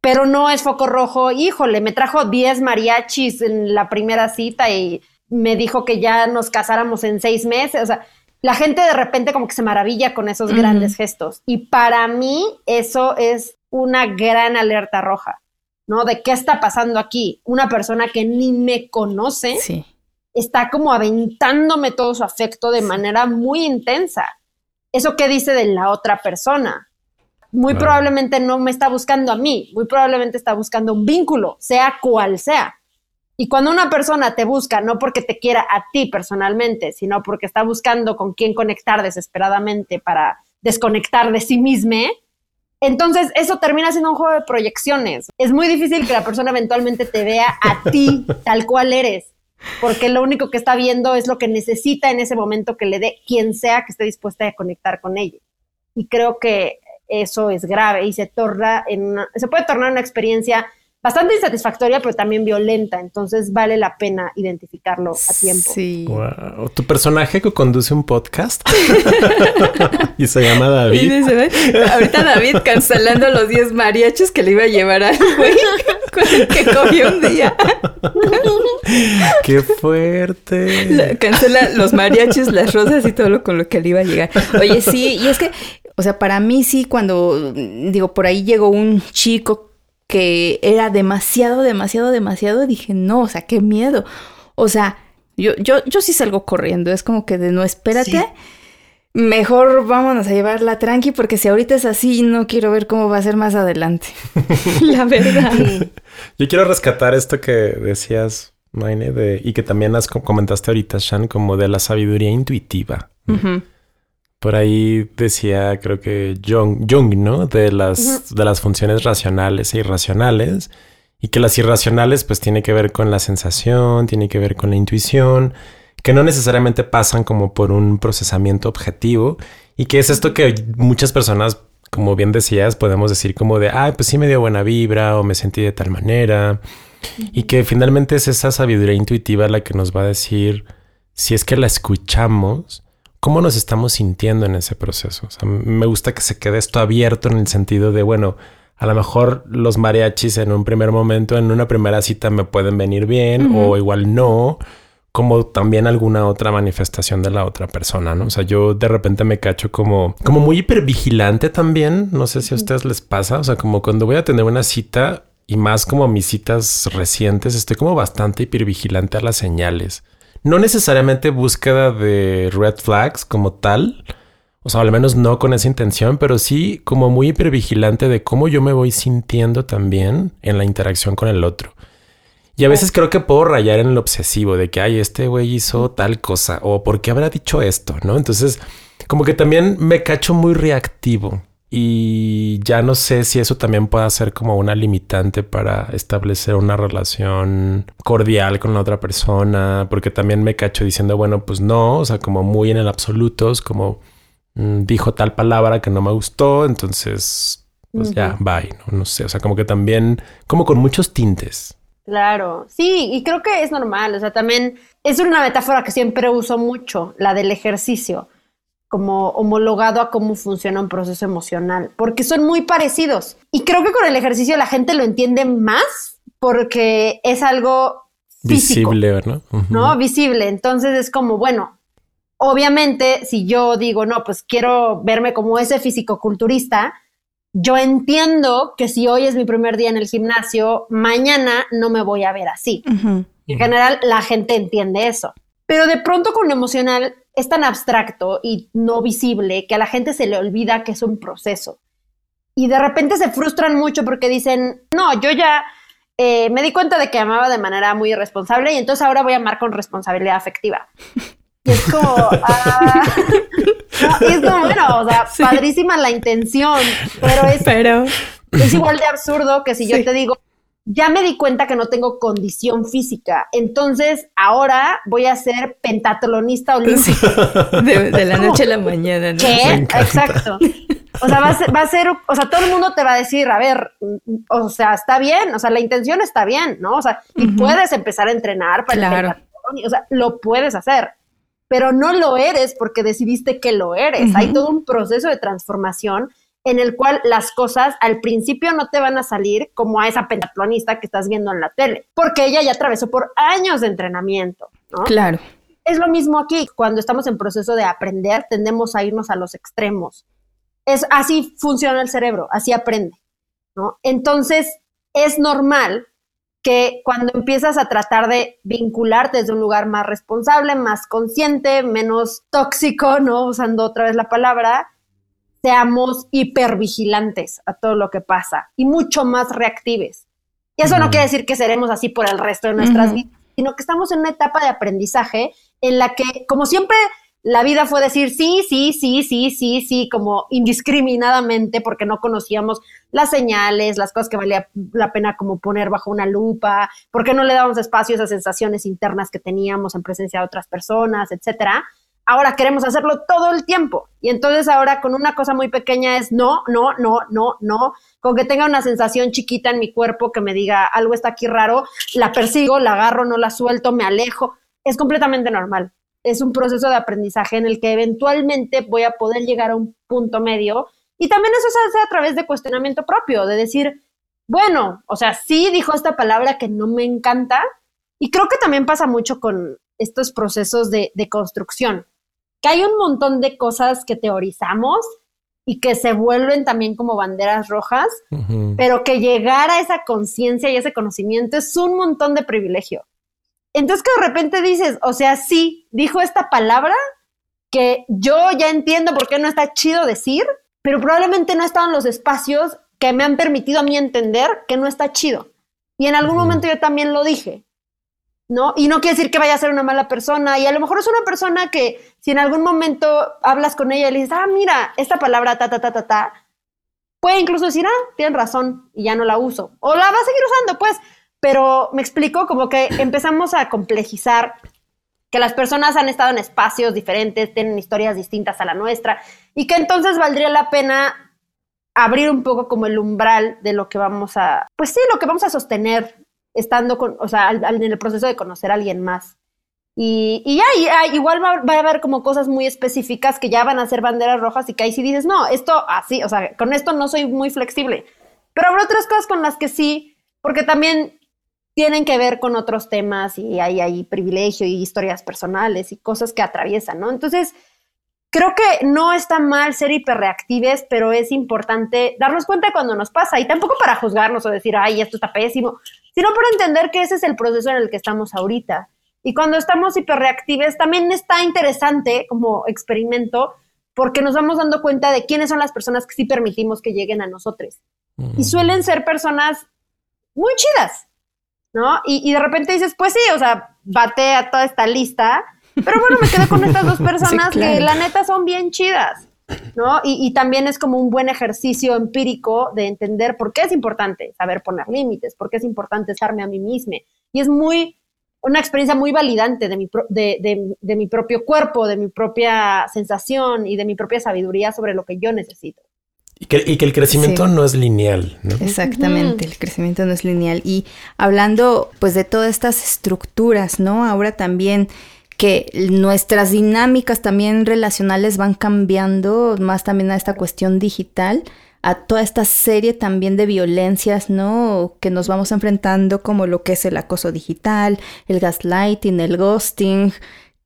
Pero no es foco rojo, híjole, me trajo 10 mariachis en la primera cita y me dijo que ya nos casáramos en seis meses. O sea, la gente de repente como que se maravilla con esos grandes gestos. Y para mí eso es una gran alerta roja, ¿no? De qué está pasando aquí. Una persona que ni me conoce. Sí está como aventándome todo su afecto de manera muy intensa. ¿Eso qué dice de la otra persona? Muy probablemente no me está buscando a mí, muy probablemente está buscando un vínculo, sea cual sea. Y cuando una persona te busca, no porque te quiera a ti personalmente, sino porque está buscando con quién conectar desesperadamente para desconectar de sí misma, entonces eso termina siendo un juego de proyecciones. Es muy difícil que la persona eventualmente te vea a ti tal cual eres porque lo único que está viendo es lo que necesita en ese momento que le dé quien sea que esté dispuesta a conectar con ella. Y creo que eso es grave y se torna en se puede tornar una experiencia bastante insatisfactoria, pero también violenta. Entonces vale la pena identificarlo a tiempo. Sí. Wow. Tu personaje que conduce un podcast y se llama David. Ahorita David cancelando los 10 mariachos que le iba a llevar al güey que cogió un día. ¡Qué fuerte! La- cancela los mariachis, las rosas y todo lo con lo que le iba a llegar. Oye, sí, y es que, o sea, para mí sí, cuando, digo, por ahí llegó un chico que era demasiado, demasiado, demasiado, dije, no, o sea, qué miedo. O sea, yo, yo, yo sí salgo corriendo, es como que de no, espérate. Sí. Mejor vámonos a llevarla tranqui, porque si ahorita es así, no quiero ver cómo va a ser más adelante. La verdad. Yo quiero rescatar esto que decías, Maine, de, y que también has co- comentaste ahorita, Shan, como de la sabiduría intuitiva. Por ahí decía, creo que Jung, Jung ¿no? De las, de las funciones racionales e irracionales. Y que las irracionales, pues, tiene que ver con la sensación, tiene que ver con la intuición, que no necesariamente pasan como por un procesamiento objetivo. Y que es esto que muchas personas, como bien decías, podemos decir como de, ay, pues sí me dio buena vibra o me sentí de tal manera. Y que finalmente es esa sabiduría intuitiva la que nos va a decir, si es que la escuchamos, cómo nos estamos sintiendo en ese proceso. O sea, me gusta que se quede esto abierto en el sentido de, bueno, a lo mejor los mariachis en un primer momento, en una primera cita me pueden venir bien o igual no, como también alguna otra manifestación de la otra persona, ¿no? O sea, yo de repente me cacho como, como muy hipervigilante también, no sé si a ustedes les pasa, o sea, como cuando voy a tener una cita y más como mis citas recientes, estoy como bastante hipervigilante a las señales. No necesariamente búsqueda de red flags como tal, o sea, al menos no con esa intención, pero sí como muy hipervigilante de cómo yo me voy sintiendo también en la interacción con el otro. Y a veces creo que puedo rayar en el obsesivo de que, ay, este güey hizo tal cosa o por qué habrá dicho esto, ¿no? Entonces, como que también me cacho muy reactivo y ya no sé si eso también pueda ser como una limitante para establecer una relación cordial con la otra persona, porque también me cacho diciendo, bueno, pues no, o sea, como muy en el absoluto, es como mm, dijo tal palabra que no me gustó, entonces, pues ya, bye, ¿no? no sé, o sea, como que también, como con muchos tintes. Claro, sí, y creo que es normal, o sea, también es una metáfora que siempre uso mucho, la del ejercicio, como homologado a cómo funciona un proceso emocional, porque son muy parecidos. Y creo que con el ejercicio la gente lo entiende más porque es algo físico, Visible, ¿no? Ujú. ¿no? Visible. Entonces es como, bueno, obviamente si yo digo, no, pues quiero verme como ese fisicoculturista, yo entiendo que si hoy es mi primer día en el gimnasio, mañana no me voy a ver así. En general, la gente entiende eso. Pero de pronto con lo emocional es tan abstracto y no visible que a la gente se le olvida que es un proceso. Y de repente se frustran mucho porque dicen, no, yo ya eh, me di cuenta de que amaba de manera muy irresponsable y entonces ahora voy a amar con responsabilidad afectiva. Y es como, ah, no, y es como, bueno, o sea, Sí. padrísima la intención, pero es Pero, es igual de absurdo que si yo Sí. te digo, ya me di cuenta que no tengo condición física, entonces ahora voy a ser pentatlonista olímpico. de, de la noche a la mañana, ¿no? ¿Qué? Exacto. O sea, va a, ser, va a ser, o sea, todo el mundo te va a decir, a ver, o sea, está bien, o sea, la intención está bien, ¿no? O sea, y puedes empezar a entrenar para el Claro. pentatlón, y- o sea, lo puedes hacer, pero no lo eres porque decidiste que lo eres. Hay todo un proceso de transformación en el cual las cosas al principio no te van a salir como a esa pentatlonista que estás viendo en la tele, porque ella ya atravesó por años de entrenamiento, ¿no? Claro. Es lo mismo aquí, cuando estamos en proceso de aprender, tendemos a irnos a los extremos. Es así funciona el cerebro, así aprende, ¿no? Entonces, es normal que cuando empiezas a tratar de vincularte desde un lugar más responsable, más consciente, menos tóxico, ¿no? Usando otra vez la palabra, seamos hipervigilantes a todo lo que pasa y mucho más reactives. Y eso no Ujú. quiere decir que seremos así por el resto de nuestras Ujú. vidas, sino que estamos en una etapa de aprendizaje en la que, como siempre, la vida fue decir sí, sí, sí, sí, sí, sí, como indiscriminadamente, porque no conocíamos las señales, las cosas que valía la pena como poner bajo una lupa, porque no le dábamos espacio a esas sensaciones internas que teníamos en presencia de otras personas, etcétera. Ahora queremos hacerlo todo el tiempo. Y entonces ahora con una cosa muy pequeña es no, no, no, no, no. Con que tenga una sensación chiquita en mi cuerpo que me diga algo está aquí raro, la persigo, la agarro, no la suelto, me alejo. Es completamente normal. Es un proceso de aprendizaje en el que eventualmente voy a poder llegar a un punto medio. Y también eso se hace a través de cuestionamiento propio, de decir, bueno, o sea, sí dijo esta palabra que no me encanta. Y creo que también pasa mucho con estos procesos de, de construcción, que hay un montón de cosas que teorizamos y que se vuelven también como banderas rojas, pero que llegar a esa conciencia y ese conocimiento es un montón de privilegio. Entonces que de repente dices, o sea, sí, dijo esta palabra que yo ya entiendo por qué no está chido decir, pero probablemente no en los espacios que me han permitido a mí entender que no está chido. Y en algún momento yo también lo dije. ¿no? Y no quiere decir que vaya a ser una mala persona. Y a lo mejor es una persona que si en algún momento hablas con ella y le dices, ah, mira, esta palabra, ta, ta, ta, ta, ta, puede incluso decir, ah, tienen razón y ya no la uso. O la va a seguir usando, pues. Pero me explico, como que empezamos a complejizar que las personas han estado en espacios diferentes, tienen historias distintas a la nuestra, y que entonces valdría la pena abrir un poco como el umbral de lo que vamos a, pues sí, lo que vamos a sostener estando con, o sea, en el proceso de conocer a alguien más. Y, ya, igual va, a haber como cosas muy específicas que ya van a ser banderas rojas y que ahí sí dices, no, esto así, o sea, con esto no soy muy flexible. Pero habrá otras cosas con las que sí, porque también tienen que ver con otros temas y hay, hay privilegio y historias personales y cosas que atraviesan, ¿no? Entonces, creo que no está mal ser hiperreactives, pero es importante darnos cuenta cuando nos pasa y tampoco para juzgarnos o decir, ay, esto está pésimo, sino por entender que ese es el proceso en el que estamos ahorita. Y cuando estamos hiperreactives, también está interesante como experimento porque nos vamos dando cuenta de quiénes son las personas que sí permitimos que lleguen a nosotros. Y suelen ser personas muy chidas, ¿no? Y, y de repente dices, pues sí, o sea, bate a toda esta lista pero bueno, me quedo con estas dos personas que la neta son bien chidas, ¿no? Y, también es como un buen ejercicio empírico de entender por qué es importante saber poner límites, por qué es importante estarme a mí misma. Y es muy, una experiencia muy validante de mi, de, mi propio cuerpo, de mi propia sensación y de mi propia sabiduría sobre lo que yo necesito. Y que, el crecimiento no es lineal, ¿no? Exactamente, el crecimiento no es lineal. Y hablando pues de todas estas estructuras, ¿no? Ahora también que nuestras dinámicas también relacionales van cambiando, más también a esta cuestión digital, a toda esta serie también de violencias, ¿no? Que nos vamos enfrentando como lo que es el acoso digital, el gaslighting, el ghosting,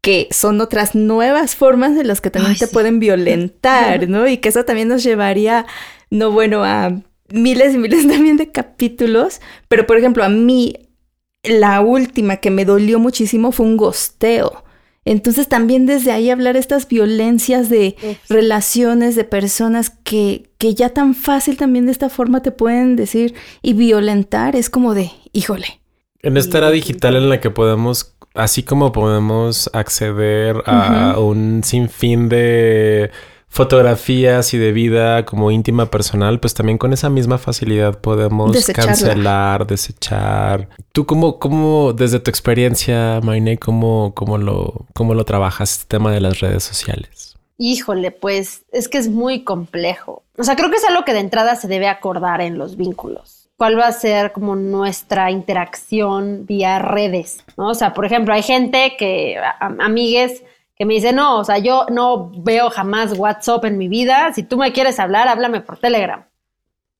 que son otras nuevas formas de las que también te pueden violentar, ¿no? Y que eso también nos llevaría, no bueno, a miles y miles también de capítulos, pero por ejemplo, a mí la última que me dolió muchísimo fue un gosteo. Entonces también desde ahí hablar estas violencias de relaciones de personas que, que ya tan fácil también de esta forma te pueden decir y violentar es como de, híjole. En esta era digital en la que podemos, así como podemos acceder a un sinfín de fotografías y de vida como íntima personal, pues también con esa misma facilidad podemos cancelar, desechar. Tú cómo, cómo, desde tu experiencia, Maine, cómo, cómo lo, cómo lo trabajas este tema de las redes sociales? Híjole, pues es que es muy complejo. O sea, creo que es algo que de entrada se debe acordar en los vínculos. ¿Cuál va a ser como nuestra interacción vía redes? O sea, por ejemplo, hay gente que, amigues, que me dice, no, o sea, yo no veo jamás WhatsApp en mi vida, si tú me quieres hablar, háblame por Telegram.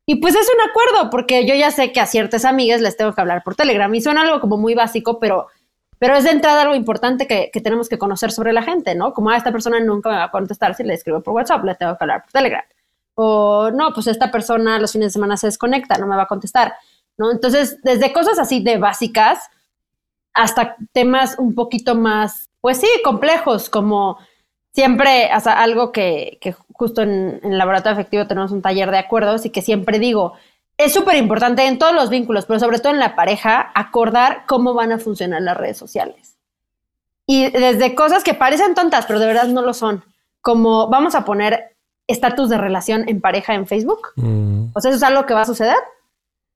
Y pues es un acuerdo, porque yo ya sé que a ciertas amigas les tengo que hablar por Telegram y suena algo como muy básico, pero, pero es de entrada algo importante que, que tenemos que conocer sobre la gente, ¿no? Como a ah, esta persona nunca me va a contestar si le escribo por WhatsApp, le tengo que hablar por Telegram. O no, pues esta persona los fines de semana se desconecta, no me va a contestar, ¿no? Entonces, desde cosas así de básicas hasta temas un poquito más pues sí, complejos, como siempre, sea, algo que, que justo en, en, el laboratorio efectivo tenemos un taller de acuerdos y que siempre digo, es súper importante en todos los vínculos, pero sobre todo en la pareja, acordar cómo van a funcionar las redes sociales. Y desde cosas que parecen tontas, pero de verdad no lo son, como vamos a poner estatus de relación en pareja en Facebook. Mm. O sea, eso es algo que va a suceder,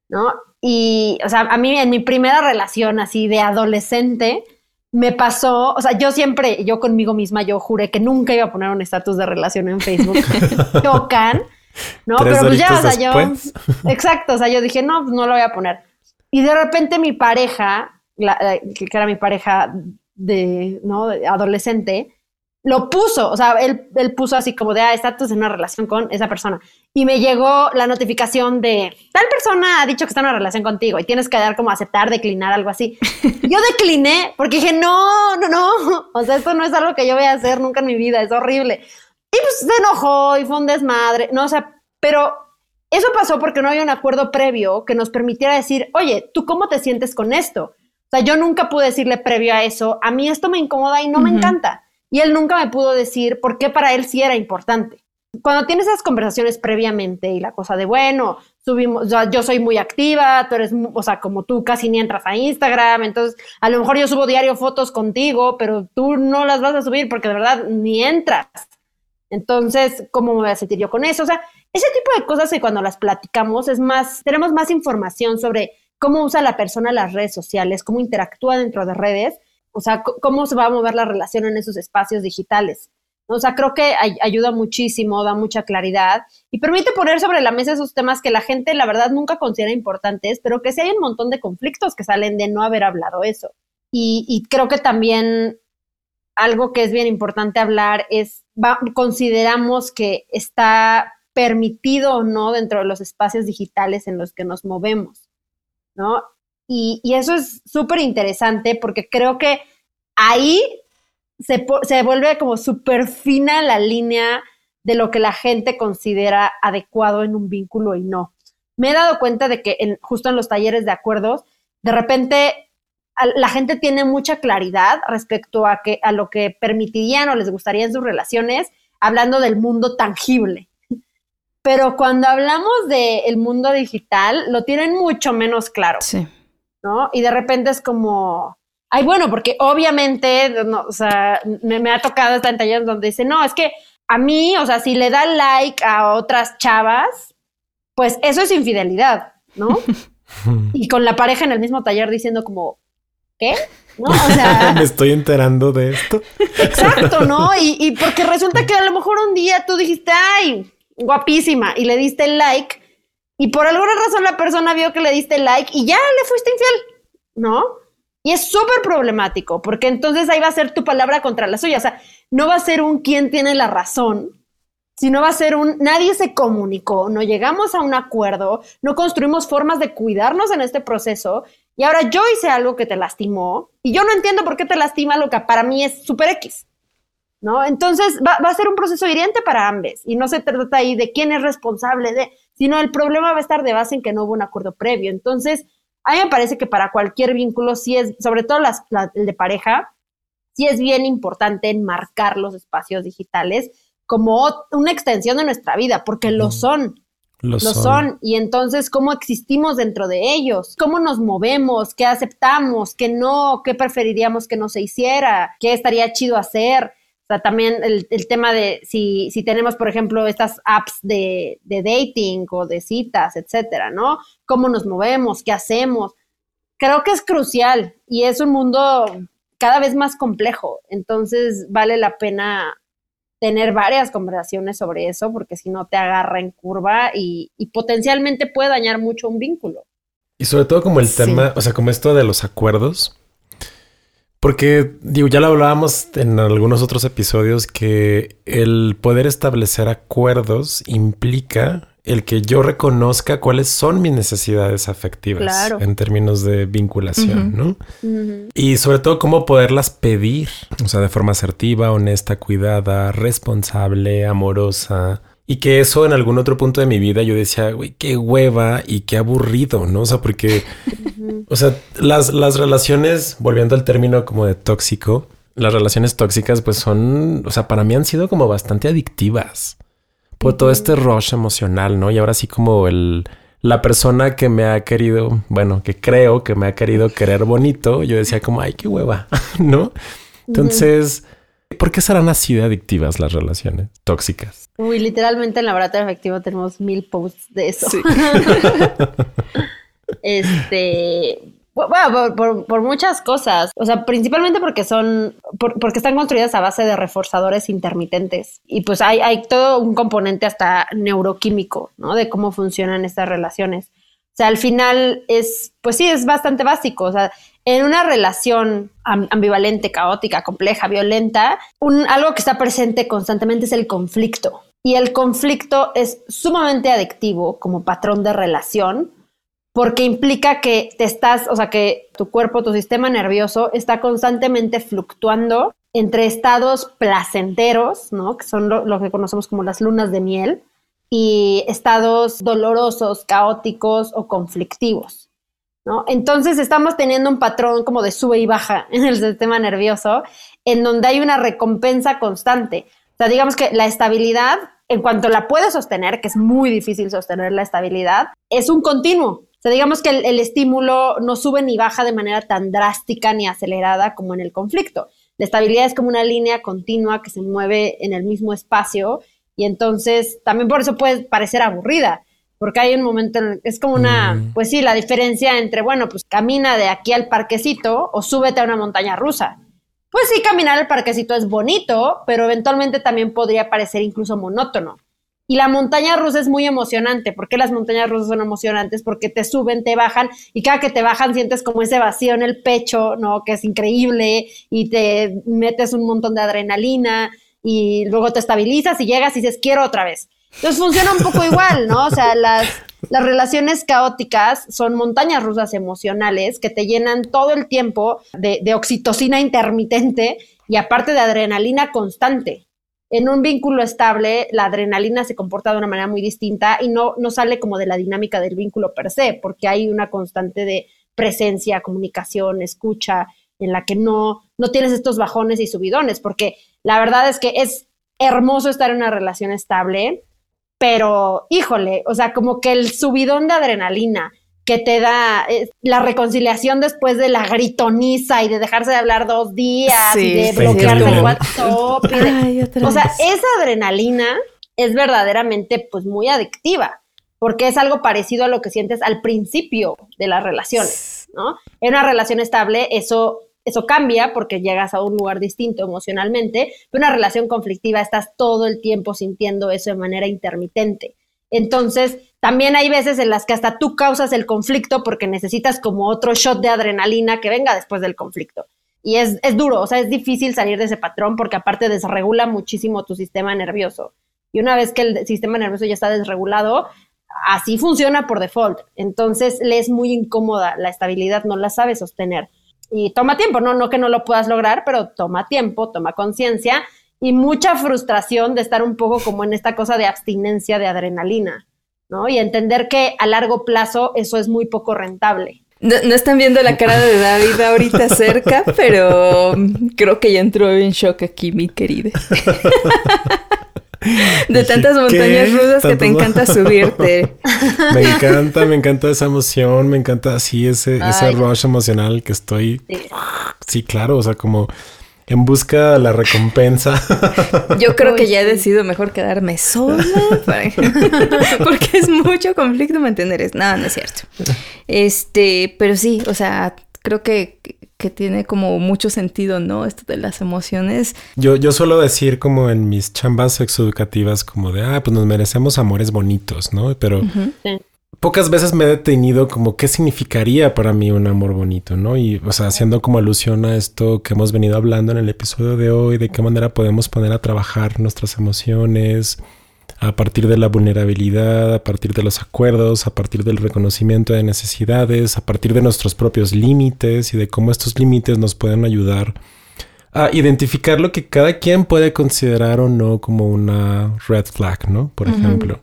¿no? Y, o sea, a mí en mi primera relación así de adolescente, me pasó, o sea, yo siempre, yo conmigo misma, yo juré que nunca iba a poner un estatus de relación en Facebook. Chocan, ¿no? Pero pues ya, o sea, yo, exacto, o sea, yo dije, no, pues no lo voy a poner. Y de repente mi pareja, que era mi pareja de, ¿no? adolescente, lo puso, o sea, él, él puso así como de, ah, estatus en una relación con esa persona. Y me llegó la notificación de, tal persona ha dicho que está en una relación contigo y tienes que dar como aceptar, declinar, algo así. Yo decliné porque dije, no, no, no, o sea, esto no es algo que yo voy a hacer nunca en mi vida, es horrible. Y pues se enojó y fue un desmadre, no, o sea, pero eso pasó porque no había un acuerdo previo que nos permitiera decir, oye, ¿tú cómo te sientes con esto? O sea, yo nunca pude decirle previo a eso, a mí esto me incomoda y no me encanta. Y él nunca me pudo decir por qué para él sí era importante. Cuando tienes esas conversaciones previamente y la cosa de, bueno, subimos, yo soy muy activa, tú eres, o sea, como tú casi ni entras a Instagram, entonces a lo mejor yo subo diario fotos contigo, pero tú no las vas a subir porque de verdad ni entras. Entonces, ¿cómo me voy a sentir yo con eso? O sea, ese tipo de cosas que cuando las platicamos es más, tenemos más información sobre cómo usa la persona las redes sociales, cómo interactúa dentro de redes o sea, cómo se va a mover la relación en esos espacios digitales. O sea, creo que ayuda muchísimo, da mucha claridad y permite poner sobre la mesa esos temas que la gente, la verdad, nunca considera importantes, pero que sí hay un montón de conflictos que salen de no haber hablado eso. Y, creo que también algo que es bien importante hablar es, consideramos que está permitido o no dentro de los espacios digitales en los que nos movemos, ¿no? Y, eso es súper interesante porque creo que ahí se, se vuelve como súper fina la línea de lo que la gente considera adecuado en un vínculo y no. Me he dado cuenta de que en, justo en los talleres de acuerdos, de repente la gente tiene mucha claridad respecto a, que, a lo que permitirían o les gustaría en sus relaciones, hablando del mundo tangible. Pero cuando hablamos del mundo digital, lo tienen mucho menos claro. Sí. ¿No? Y de repente es como, ay, bueno, porque obviamente, o sea, me, ha tocado estar en talleres donde dice, no, es que a mí, o sea, si le da like a otras chavas, pues eso es infidelidad, ¿no? y con la pareja en el mismo taller diciendo como, ¿qué? ¿No? O sea, me estoy enterando de esto. Exacto, ¿no? Y, y porque resulta que a lo mejor un día tú dijiste, ay, guapísima, y le diste el like, y por alguna razón la persona vio que le diste like y ya le fuiste infiel, ¿no? Y es súper problemático, porque entonces ahí va a ser tu palabra contra la suya. O sea, no va a ser un quién tiene la razón, sino va a ser un nadie se comunicó, no llegamos a un acuerdo, no construimos formas de cuidarnos en este proceso. Y ahora yo hice algo que te lastimó y yo no entiendo por qué te lastima lo que para mí es súper X. ¿No? Entonces va, va a ser un proceso hiriente para ambos y no se trata ahí de quién es responsable de, sino el problema va a estar de base en que no hubo un acuerdo previo. Entonces, a mí me parece que para cualquier vínculo, sí es, sobre todo las, el de pareja, sí es bien importante enmarcar los espacios digitales como una extensión de nuestra vida, porque lo son. Lo, son. son. Y entonces, ¿cómo existimos dentro de ellos? ¿Cómo nos movemos? ¿Qué aceptamos? ¿Qué no? ¿Qué preferiríamos que no se hiciera? ¿Qué estaría chido hacer? O sea, también el, tema de si, si, tenemos, por ejemplo, estas apps de, de, dating o de citas, etcétera, ¿no? ¿Cómo nos movemos? ¿Qué hacemos? Creo que es crucial y es un mundo cada vez más complejo. Entonces, vale la pena tener varias conversaciones sobre eso porque si no te agarra en curva y, y, potencialmente puede dañar mucho un vínculo. Y sobre todo como el tema, o sea, como esto de los acuerdos, porque, digo, ya lo hablábamos en algunos otros episodios que el poder establecer acuerdos implica el que yo reconozca cuáles son mis necesidades afectivas en términos de vinculación, ¿no? Y sobre todo cómo poderlas pedir, o sea, de forma asertiva, honesta, cuidada, responsable, amorosa, y que eso en algún otro punto de mi vida yo decía, güey, qué hueva y qué aburrido, ¿no? O sea, porque, o sea, las, las relaciones, volviendo al término como de tóxico, las relaciones tóxicas pues son, o sea, para mí han sido como bastante adictivas por todo este rush emocional, ¿no? Y ahora sí como el, la persona que me ha querido, bueno, que creo que me ha querido querer bonito, yo decía como, ay, qué hueva, ¿no? Entonces... ¿Por qué serán así de adictivas las relaciones tóxicas? Uy, literalmente en Laboratorio Efectivo tenemos mil posts de eso. este, bueno, por, muchas cosas. O sea, principalmente porque son, porque están construidas a base de reforzadores intermitentes. Y pues hay, hay todo un componente hasta neuroquímico, ¿no? De cómo funcionan estas relaciones. O sea, al final es, pues sí, es bastante básico. O sea, en una relación ambivalente, caótica, compleja, violenta, un, algo que está presente constantemente es el conflicto. Y el conflicto es sumamente adictivo como patrón de relación porque implica que te estás, o sea, que tu cuerpo, tu sistema nervioso está constantemente fluctuando entre estados placenteros, ¿no? Que son lo, que conocemos como las lunas de miel, y estados dolorosos, caóticos o conflictivos, ¿no? Entonces estamos teniendo un patrón como de sube y baja en el sistema nervioso, en donde hay una recompensa constante. O sea, digamos que la estabilidad, en cuanto la puedes sostener, que es muy difícil sostener la estabilidad, es un continuo. O sea, digamos que el estímulo no sube ni baja de manera tan drástica ni acelerada como en el conflicto. La estabilidad es como una línea continua que se mueve en el mismo espacio y entonces también por eso puede parecer aburrida, porque hay un momento, en es como una, mm. pues sí, la diferencia entre, bueno, pues camina de aquí al parquecito o súbete a una montaña rusa. Pues sí, caminar al parquecito es bonito, pero eventualmente también podría parecer incluso monótono. Y la montaña rusa es muy emocionante. ¿Por qué las montañas rusas son emocionantes? Porque te suben, te bajan y cada que te bajan sientes como ese vacío en el pecho, ¿no? Que es increíble y te metes un montón de adrenalina y luego te estabilizas y llegas y dices, quiero otra vez. Entonces funciona un poco igual, ¿no? O sea, las, las relaciones caóticas son montañas rusas emocionales que te llenan todo el tiempo de, de oxitocina intermitente y aparte de adrenalina constante en un vínculo estable, la adrenalina se comporta de una manera muy distinta y no, no sale como de la dinámica del vínculo per se, porque hay una constante de presencia, comunicación, escucha, en la que no, no tienes estos bajones y subidones, porque la verdad es que es hermoso estar en una relación estable, pero híjole, o sea, como que el subidón de adrenalina, que te da eh, la reconciliación después de la gritoniza y de dejarse de hablar dos días y de bloquearte el WhatsApp. o sea, esa adrenalina es verdaderamente pues muy adictiva porque es algo parecido a lo que sientes al principio de las relaciones, ¿no? En una relación estable eso eso cambia porque llegas a un lugar distinto emocionalmente, pero una relación conflictiva estás todo el tiempo sintiendo eso de manera intermitente. Entonces, también hay veces en las que hasta tú causas el conflicto porque necesitas como otro shot de adrenalina que venga después del conflicto. Y es, es duro, o sea, es difícil salir de ese patrón porque aparte desregula muchísimo tu sistema nervioso. Y una vez que el sistema nervioso ya está desregulado, así funciona por default. Entonces le es muy incómoda, la estabilidad no la sabe sostener. Y toma tiempo, no, no que no lo puedas lograr, pero toma tiempo, toma conciencia y mucha frustración de estar un poco como en esta cosa de abstinencia de adrenalina, ¿no? Y entender que a largo plazo eso es muy poco rentable. No, están viendo la cara de David ahorita cerca, pero creo que ya entró en shock aquí, mi querida. De tantas montañas rudas que te encanta subirte. Me encanta, me encanta esa emoción, me encanta así ese, ese rush emocional que estoy. sí, claro, o sea, como en busca de la recompensa. Yo creo que ya he decidido mejor quedarme sola porque es mucho conflicto mantener eso. No, no es cierto. Este, pero sí, o sea, creo que, que tiene como mucho sentido, ¿no? Esto de las emociones. Yo, yo suelo decir como en mis chambas sexoeducativas como de, ah, pues nos merecemos amores bonitos, ¿no? Pero pocas veces me he detenido como qué significaría para mí un amor bonito, ¿no? Y, o sea, haciendo como alusión a esto que hemos venido hablando en el episodio de hoy, de qué manera podemos poner a trabajar nuestras emociones a partir de la vulnerabilidad, a partir de los acuerdos, a partir del reconocimiento de necesidades, a partir de nuestros propios límites y de cómo estos límites nos pueden ayudar a identificar lo que cada quien puede considerar o no como una red flag, ¿no? Por ejemplo.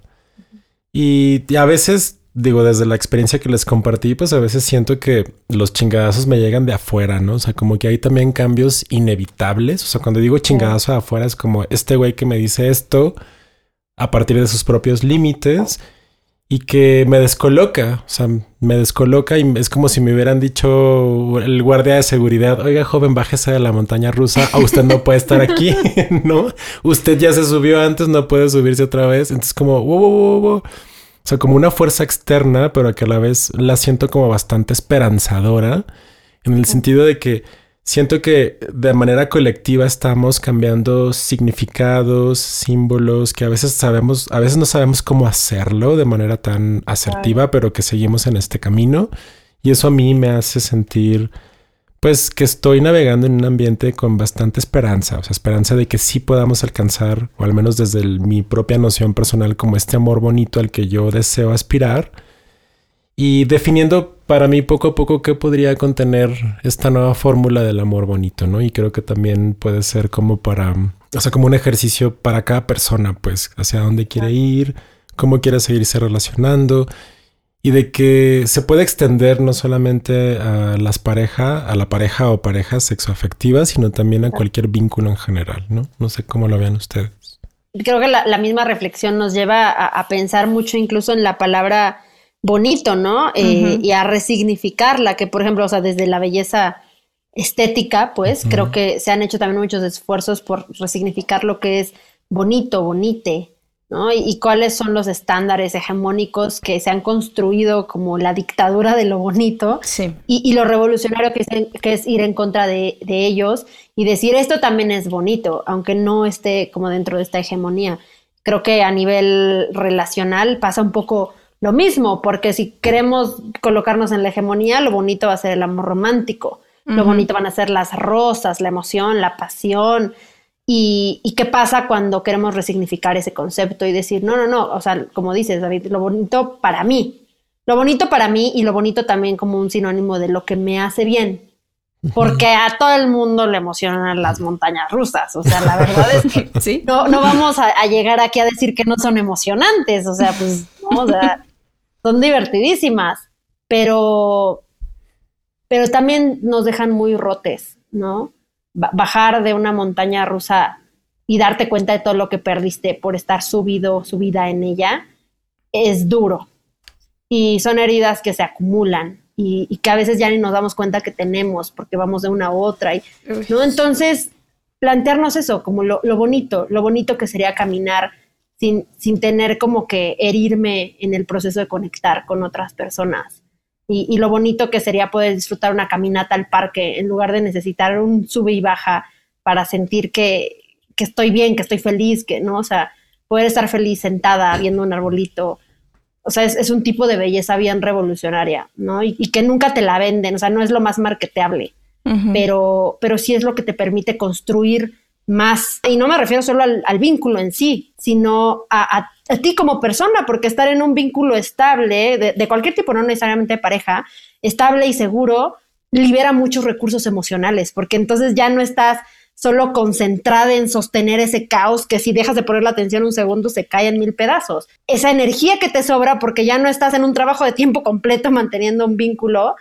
Y, y a veces digo, desde la experiencia que les compartí, pues a veces siento que los chingadazos me llegan de afuera, ¿no? O sea, como que hay también cambios inevitables. O sea, cuando digo chingadazo de afuera es como este güey que me dice esto a partir de sus propios límites y que me descoloca, o sea, me descoloca y es como si me hubieran dicho el guardia de seguridad, oiga joven, bájese de la montaña rusa, o usted no puede estar aquí, ¿no? Usted ya se subió antes, no puede subirse otra vez, entonces como, wow, wow, wow. O sea, como una fuerza externa, pero que a la vez la siento como bastante esperanzadora, en el sentido de que siento que de manera colectiva estamos cambiando significados, símbolos, que a veces sabemos, a veces no sabemos cómo hacerlo de manera tan asertiva, pero que seguimos en este camino. Y eso a mí me hace sentir, pues, que estoy navegando en un ambiente con bastante esperanza, o sea, esperanza de que sí podamos alcanzar, o al menos desde mi propia noción personal, como este amor bonito al que yo deseo aspirar y definiendo para mí poco a poco qué podría contener esta nueva fórmula del amor bonito, ¿no? Y creo que también puede ser como para, o sea, como un ejercicio para cada persona, pues, hacia dónde quiere ir, cómo quiere seguirse relacionando y de que se puede extender no solamente a las parejas, a la pareja o parejas sexoafectivas, sino también a cualquier vínculo en general, ¿no? No sé cómo lo vean ustedes. Creo que la, misma reflexión nos lleva a pensar mucho incluso en la palabra bonito, ¿no? Eh, y a resignificarla, que por ejemplo, o sea, desde la belleza estética, pues creo que se han hecho también muchos esfuerzos por resignificar lo que es bonito, bonite, ¿no? Y, cuáles son los estándares hegemónicos que se han construido como la dictadura de lo bonito sí. y, lo revolucionario que es, que es ir en contra de, de ellos y decir esto también es bonito, aunque no esté como dentro de esta hegemonía. Creo que a nivel relacional pasa un poco lo mismo, porque si queremos colocarnos en la hegemonía, lo bonito va a ser el amor romántico, lo bonito van a ser las rosas, la emoción, la pasión. Y, qué pasa cuando queremos resignificar ese concepto y decir, no, no, no, o sea, como dices, David, lo bonito para mí, lo bonito para mí y lo bonito también como un sinónimo de lo que me hace bien. Porque a todo el mundo le emocionan las montañas rusas. O sea, la verdad es que ¿Sí? no, no vamos a, a, llegar aquí a decir que no son emocionantes. O sea, pues, no, o sea, son divertidísimas, pero, pero también nos dejan muy rotes, ¿no? bajar de una montaña rusa y darte cuenta de todo lo que perdiste por estar subido, subida en ella, es duro. Y son heridas que se acumulan y, que a veces ya ni nos damos cuenta que tenemos porque vamos de una a otra. Y, ¿no? Entonces, plantearnos eso como lo, lo bonito, lo bonito que sería caminar sin, tener como que herirme en el proceso de conectar con otras personas. Y, lo bonito que sería poder disfrutar una caminata al parque en lugar de necesitar un sube y baja para sentir que, estoy bien, que estoy feliz, que no, o sea, poder estar feliz sentada viendo un arbolito. O sea, es, un tipo de belleza bien revolucionaria, ¿no? Y, que nunca te la venden, o sea, no es lo más marketeable, pero, pero sí es lo que te permite construir más, y no me refiero solo al, vínculo en sí, sino a, ti como persona, porque estar en un vínculo estable, de, cualquier tipo, no necesariamente pareja, estable y seguro, libera muchos recursos emocionales, porque entonces ya no estás solo concentrada en sostener ese caos que si dejas de poner la atención un segundo se cae en mil pedazos. Esa energía que te sobra porque ya no estás en un trabajo de tiempo completo manteniendo un vínculo,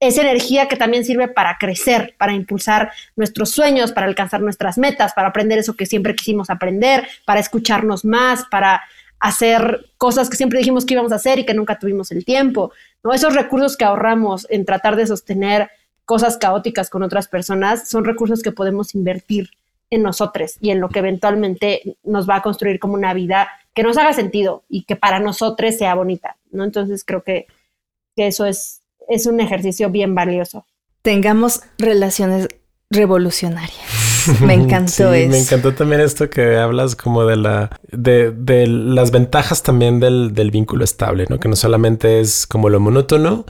esa energía que también sirve para crecer, para impulsar nuestros sueños, para alcanzar nuestras metas, para aprender eso que siempre quisimos aprender, para escucharnos más, para hacer cosas que siempre dijimos que íbamos a hacer y que nunca tuvimos el tiempo. ¿no? Esos recursos que ahorramos en tratar de sostener cosas caóticas con otras personas son recursos que podemos invertir en nosotros y en lo que eventualmente nos va a construir como una vida que nos haga sentido y que para nosotros sea bonita, ¿no? Entonces creo que, que eso es es un ejercicio bien valioso. Tengamos relaciones revolucionarias. Me encantó sí, Me encantó también esto que hablas como de la de, de las ventajas también del, del, vínculo estable, ¿no? Que no solamente es como lo monótono,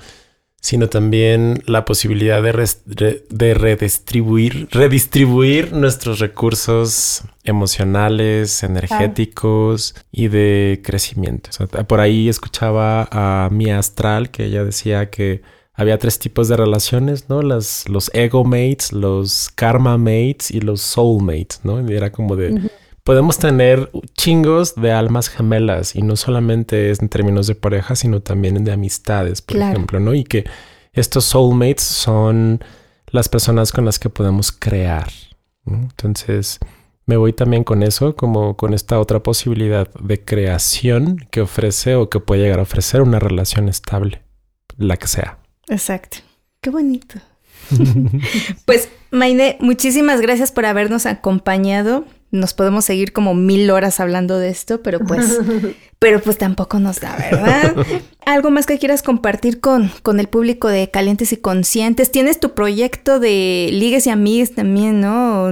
sino también la posibilidad de, de redistribuir, redistribuir nuestros recursos emocionales, energéticos y de crecimiento. por ahí escuchaba a mi astral que ella decía que había tres tipos de relaciones, ¿no? Las, los ego mates, los karma mates y los soul mates, ¿no? Y era como de... Podemos tener chingos de almas gemelas y no solamente es en términos de pareja, sino también de amistades, por ejemplo, ¿no? Y que estos soulmates son las personas con las que podemos crear. Entonces, me voy también con eso, como con esta otra posibilidad de creación que ofrece o que puede llegar a ofrecer una relación estable, la que sea. Exacto. Qué bonito. pues, Maine, muchísimas gracias por habernos acompañado. Nos podemos seguir como mil horas hablando de esto, pero pues, pero pues tampoco nos da, ¿verdad? ¿Algo más que quieras compartir con, con el público de Calientes y Conscientes? Tienes tu proyecto de Ligues y Amigues también, ¿no?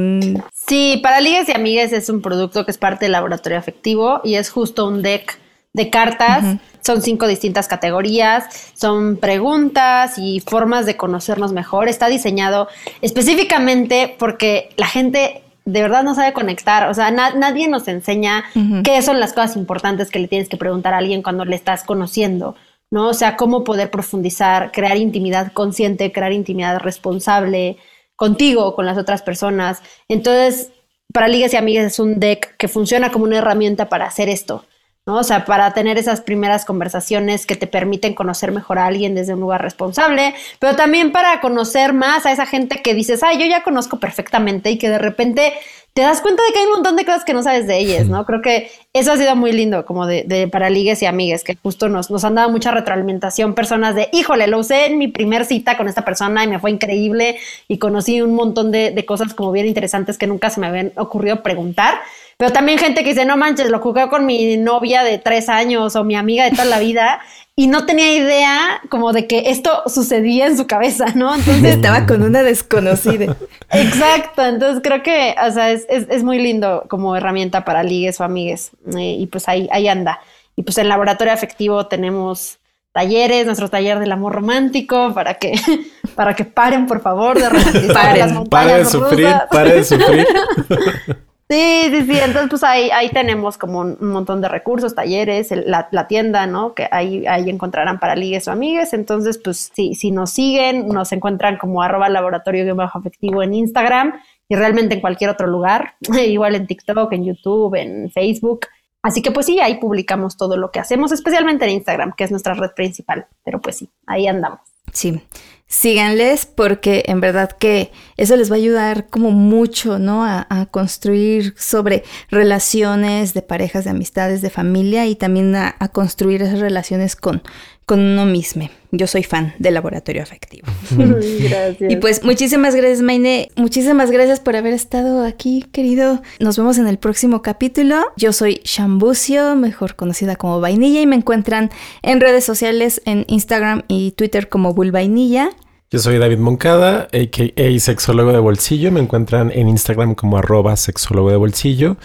Sí, para Ligues y Amigues es un producto que es parte del laboratorio afectivo y es justo un deck de cartas. Son cinco distintas categorías, son preguntas y formas de conocernos mejor. Está diseñado específicamente porque la gente de verdad no sabe conectar. O sea, nadie nos enseña qué son las cosas importantes que le tienes que preguntar a alguien cuando le estás conociendo. ¿no? O sea, cómo poder profundizar, crear intimidad consciente, crear intimidad responsable contigo, con las otras personas. Entonces, para ligas y amigas es un deck que funciona como una herramienta para hacer esto. ¿No? O sea, para tener esas primeras conversaciones que te permiten conocer mejor a alguien desde un lugar responsable, pero también para conocer más a esa gente que dices, ay, yo ya conozco perfectamente y que de repente te das cuenta de que hay un montón de cosas que no sabes de ellas, ¿no? Creo que eso ha sido muy lindo, como de, de para ligues y amigues, que justo nos, nos han dado mucha retroalimentación, personas de, híjole, lo usé en mi primer cita con esta persona y me fue increíble y conocí un montón de, de cosas como bien interesantes que nunca se me habían ocurrido preguntar. Pero también gente que dice, no manches, lo jugué con mi novia de tres años o mi amiga de toda la vida y no tenía idea como de que esto sucedía en su cabeza, ¿no? Entonces estaba con una desconocida. Exacto, entonces creo que, o sea, es, es, muy lindo como herramienta para ligues o amigues eh, y pues ahí, ahí anda. Y pues en laboratorio afectivo tenemos talleres, nuestro taller del amor romántico, para que, para que paren, por favor, de romantizar las montañas Pare de sufrir, pare de sufrir. Sí, sí, sí. Entonces, pues ahí, ahí tenemos como un, montón de recursos, talleres, la, tienda, ¿no? Que ahí, ahí encontrarán para ligues o amigues. Entonces, pues sí, si nos siguen, nos encuentran como arroba laboratorio bajo afectivo en Instagram y realmente en cualquier otro lugar, igual en TikTok, en YouTube, en Facebook. Así que pues sí, ahí publicamos todo lo que hacemos, especialmente en Instagram, que es nuestra red principal. Pero pues sí, ahí andamos. Sí síganles porque en verdad que eso les va a ayudar como mucho, ¿no? A, construir sobre relaciones de parejas, de amistades, de familia y también a, a construir esas relaciones con, con uno mismo. Yo soy fan del laboratorio afectivo. gracias. Y pues muchísimas gracias, Maine. Muchísimas gracias por haber estado aquí, querido. Nos vemos en el próximo capítulo. Yo soy Shambucio, mejor conocida como Vainilla, y me encuentran en redes sociales en Instagram y Twitter como Vainilla. Yo soy David Moncada, a.k.a. sexólogo de bolsillo. Me encuentran en Instagram como arroba sexólogo de bolsillo.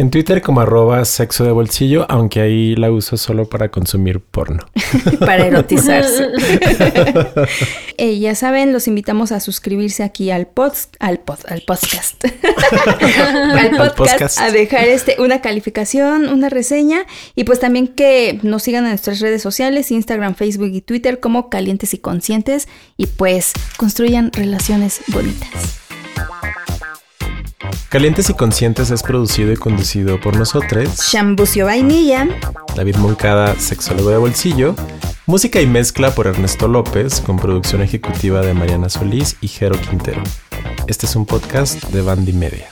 En Twitter como arroba sexo de bolsillo, aunque ahí la uso solo para consumir porno. para erotizarse. Eh, ya saben, los invitamos a suscribirse aquí al pod, al pod, al podcast. al podcast, a dejar este una calificación, una reseña y pues también que nos sigan en nuestras redes sociales, Instagram, Facebook y Twitter como Calientes y Conscientes y pues construyan relaciones bonitas. Calientes y Conscientes es producido y conducido por nosotros. Shambucio Vainilla. David Moncada, sexólogo de bolsillo. Música y mezcla por Ernesto López, con producción ejecutiva de Mariana Solís y Jero Quintero. Este es un podcast de Bandy Media.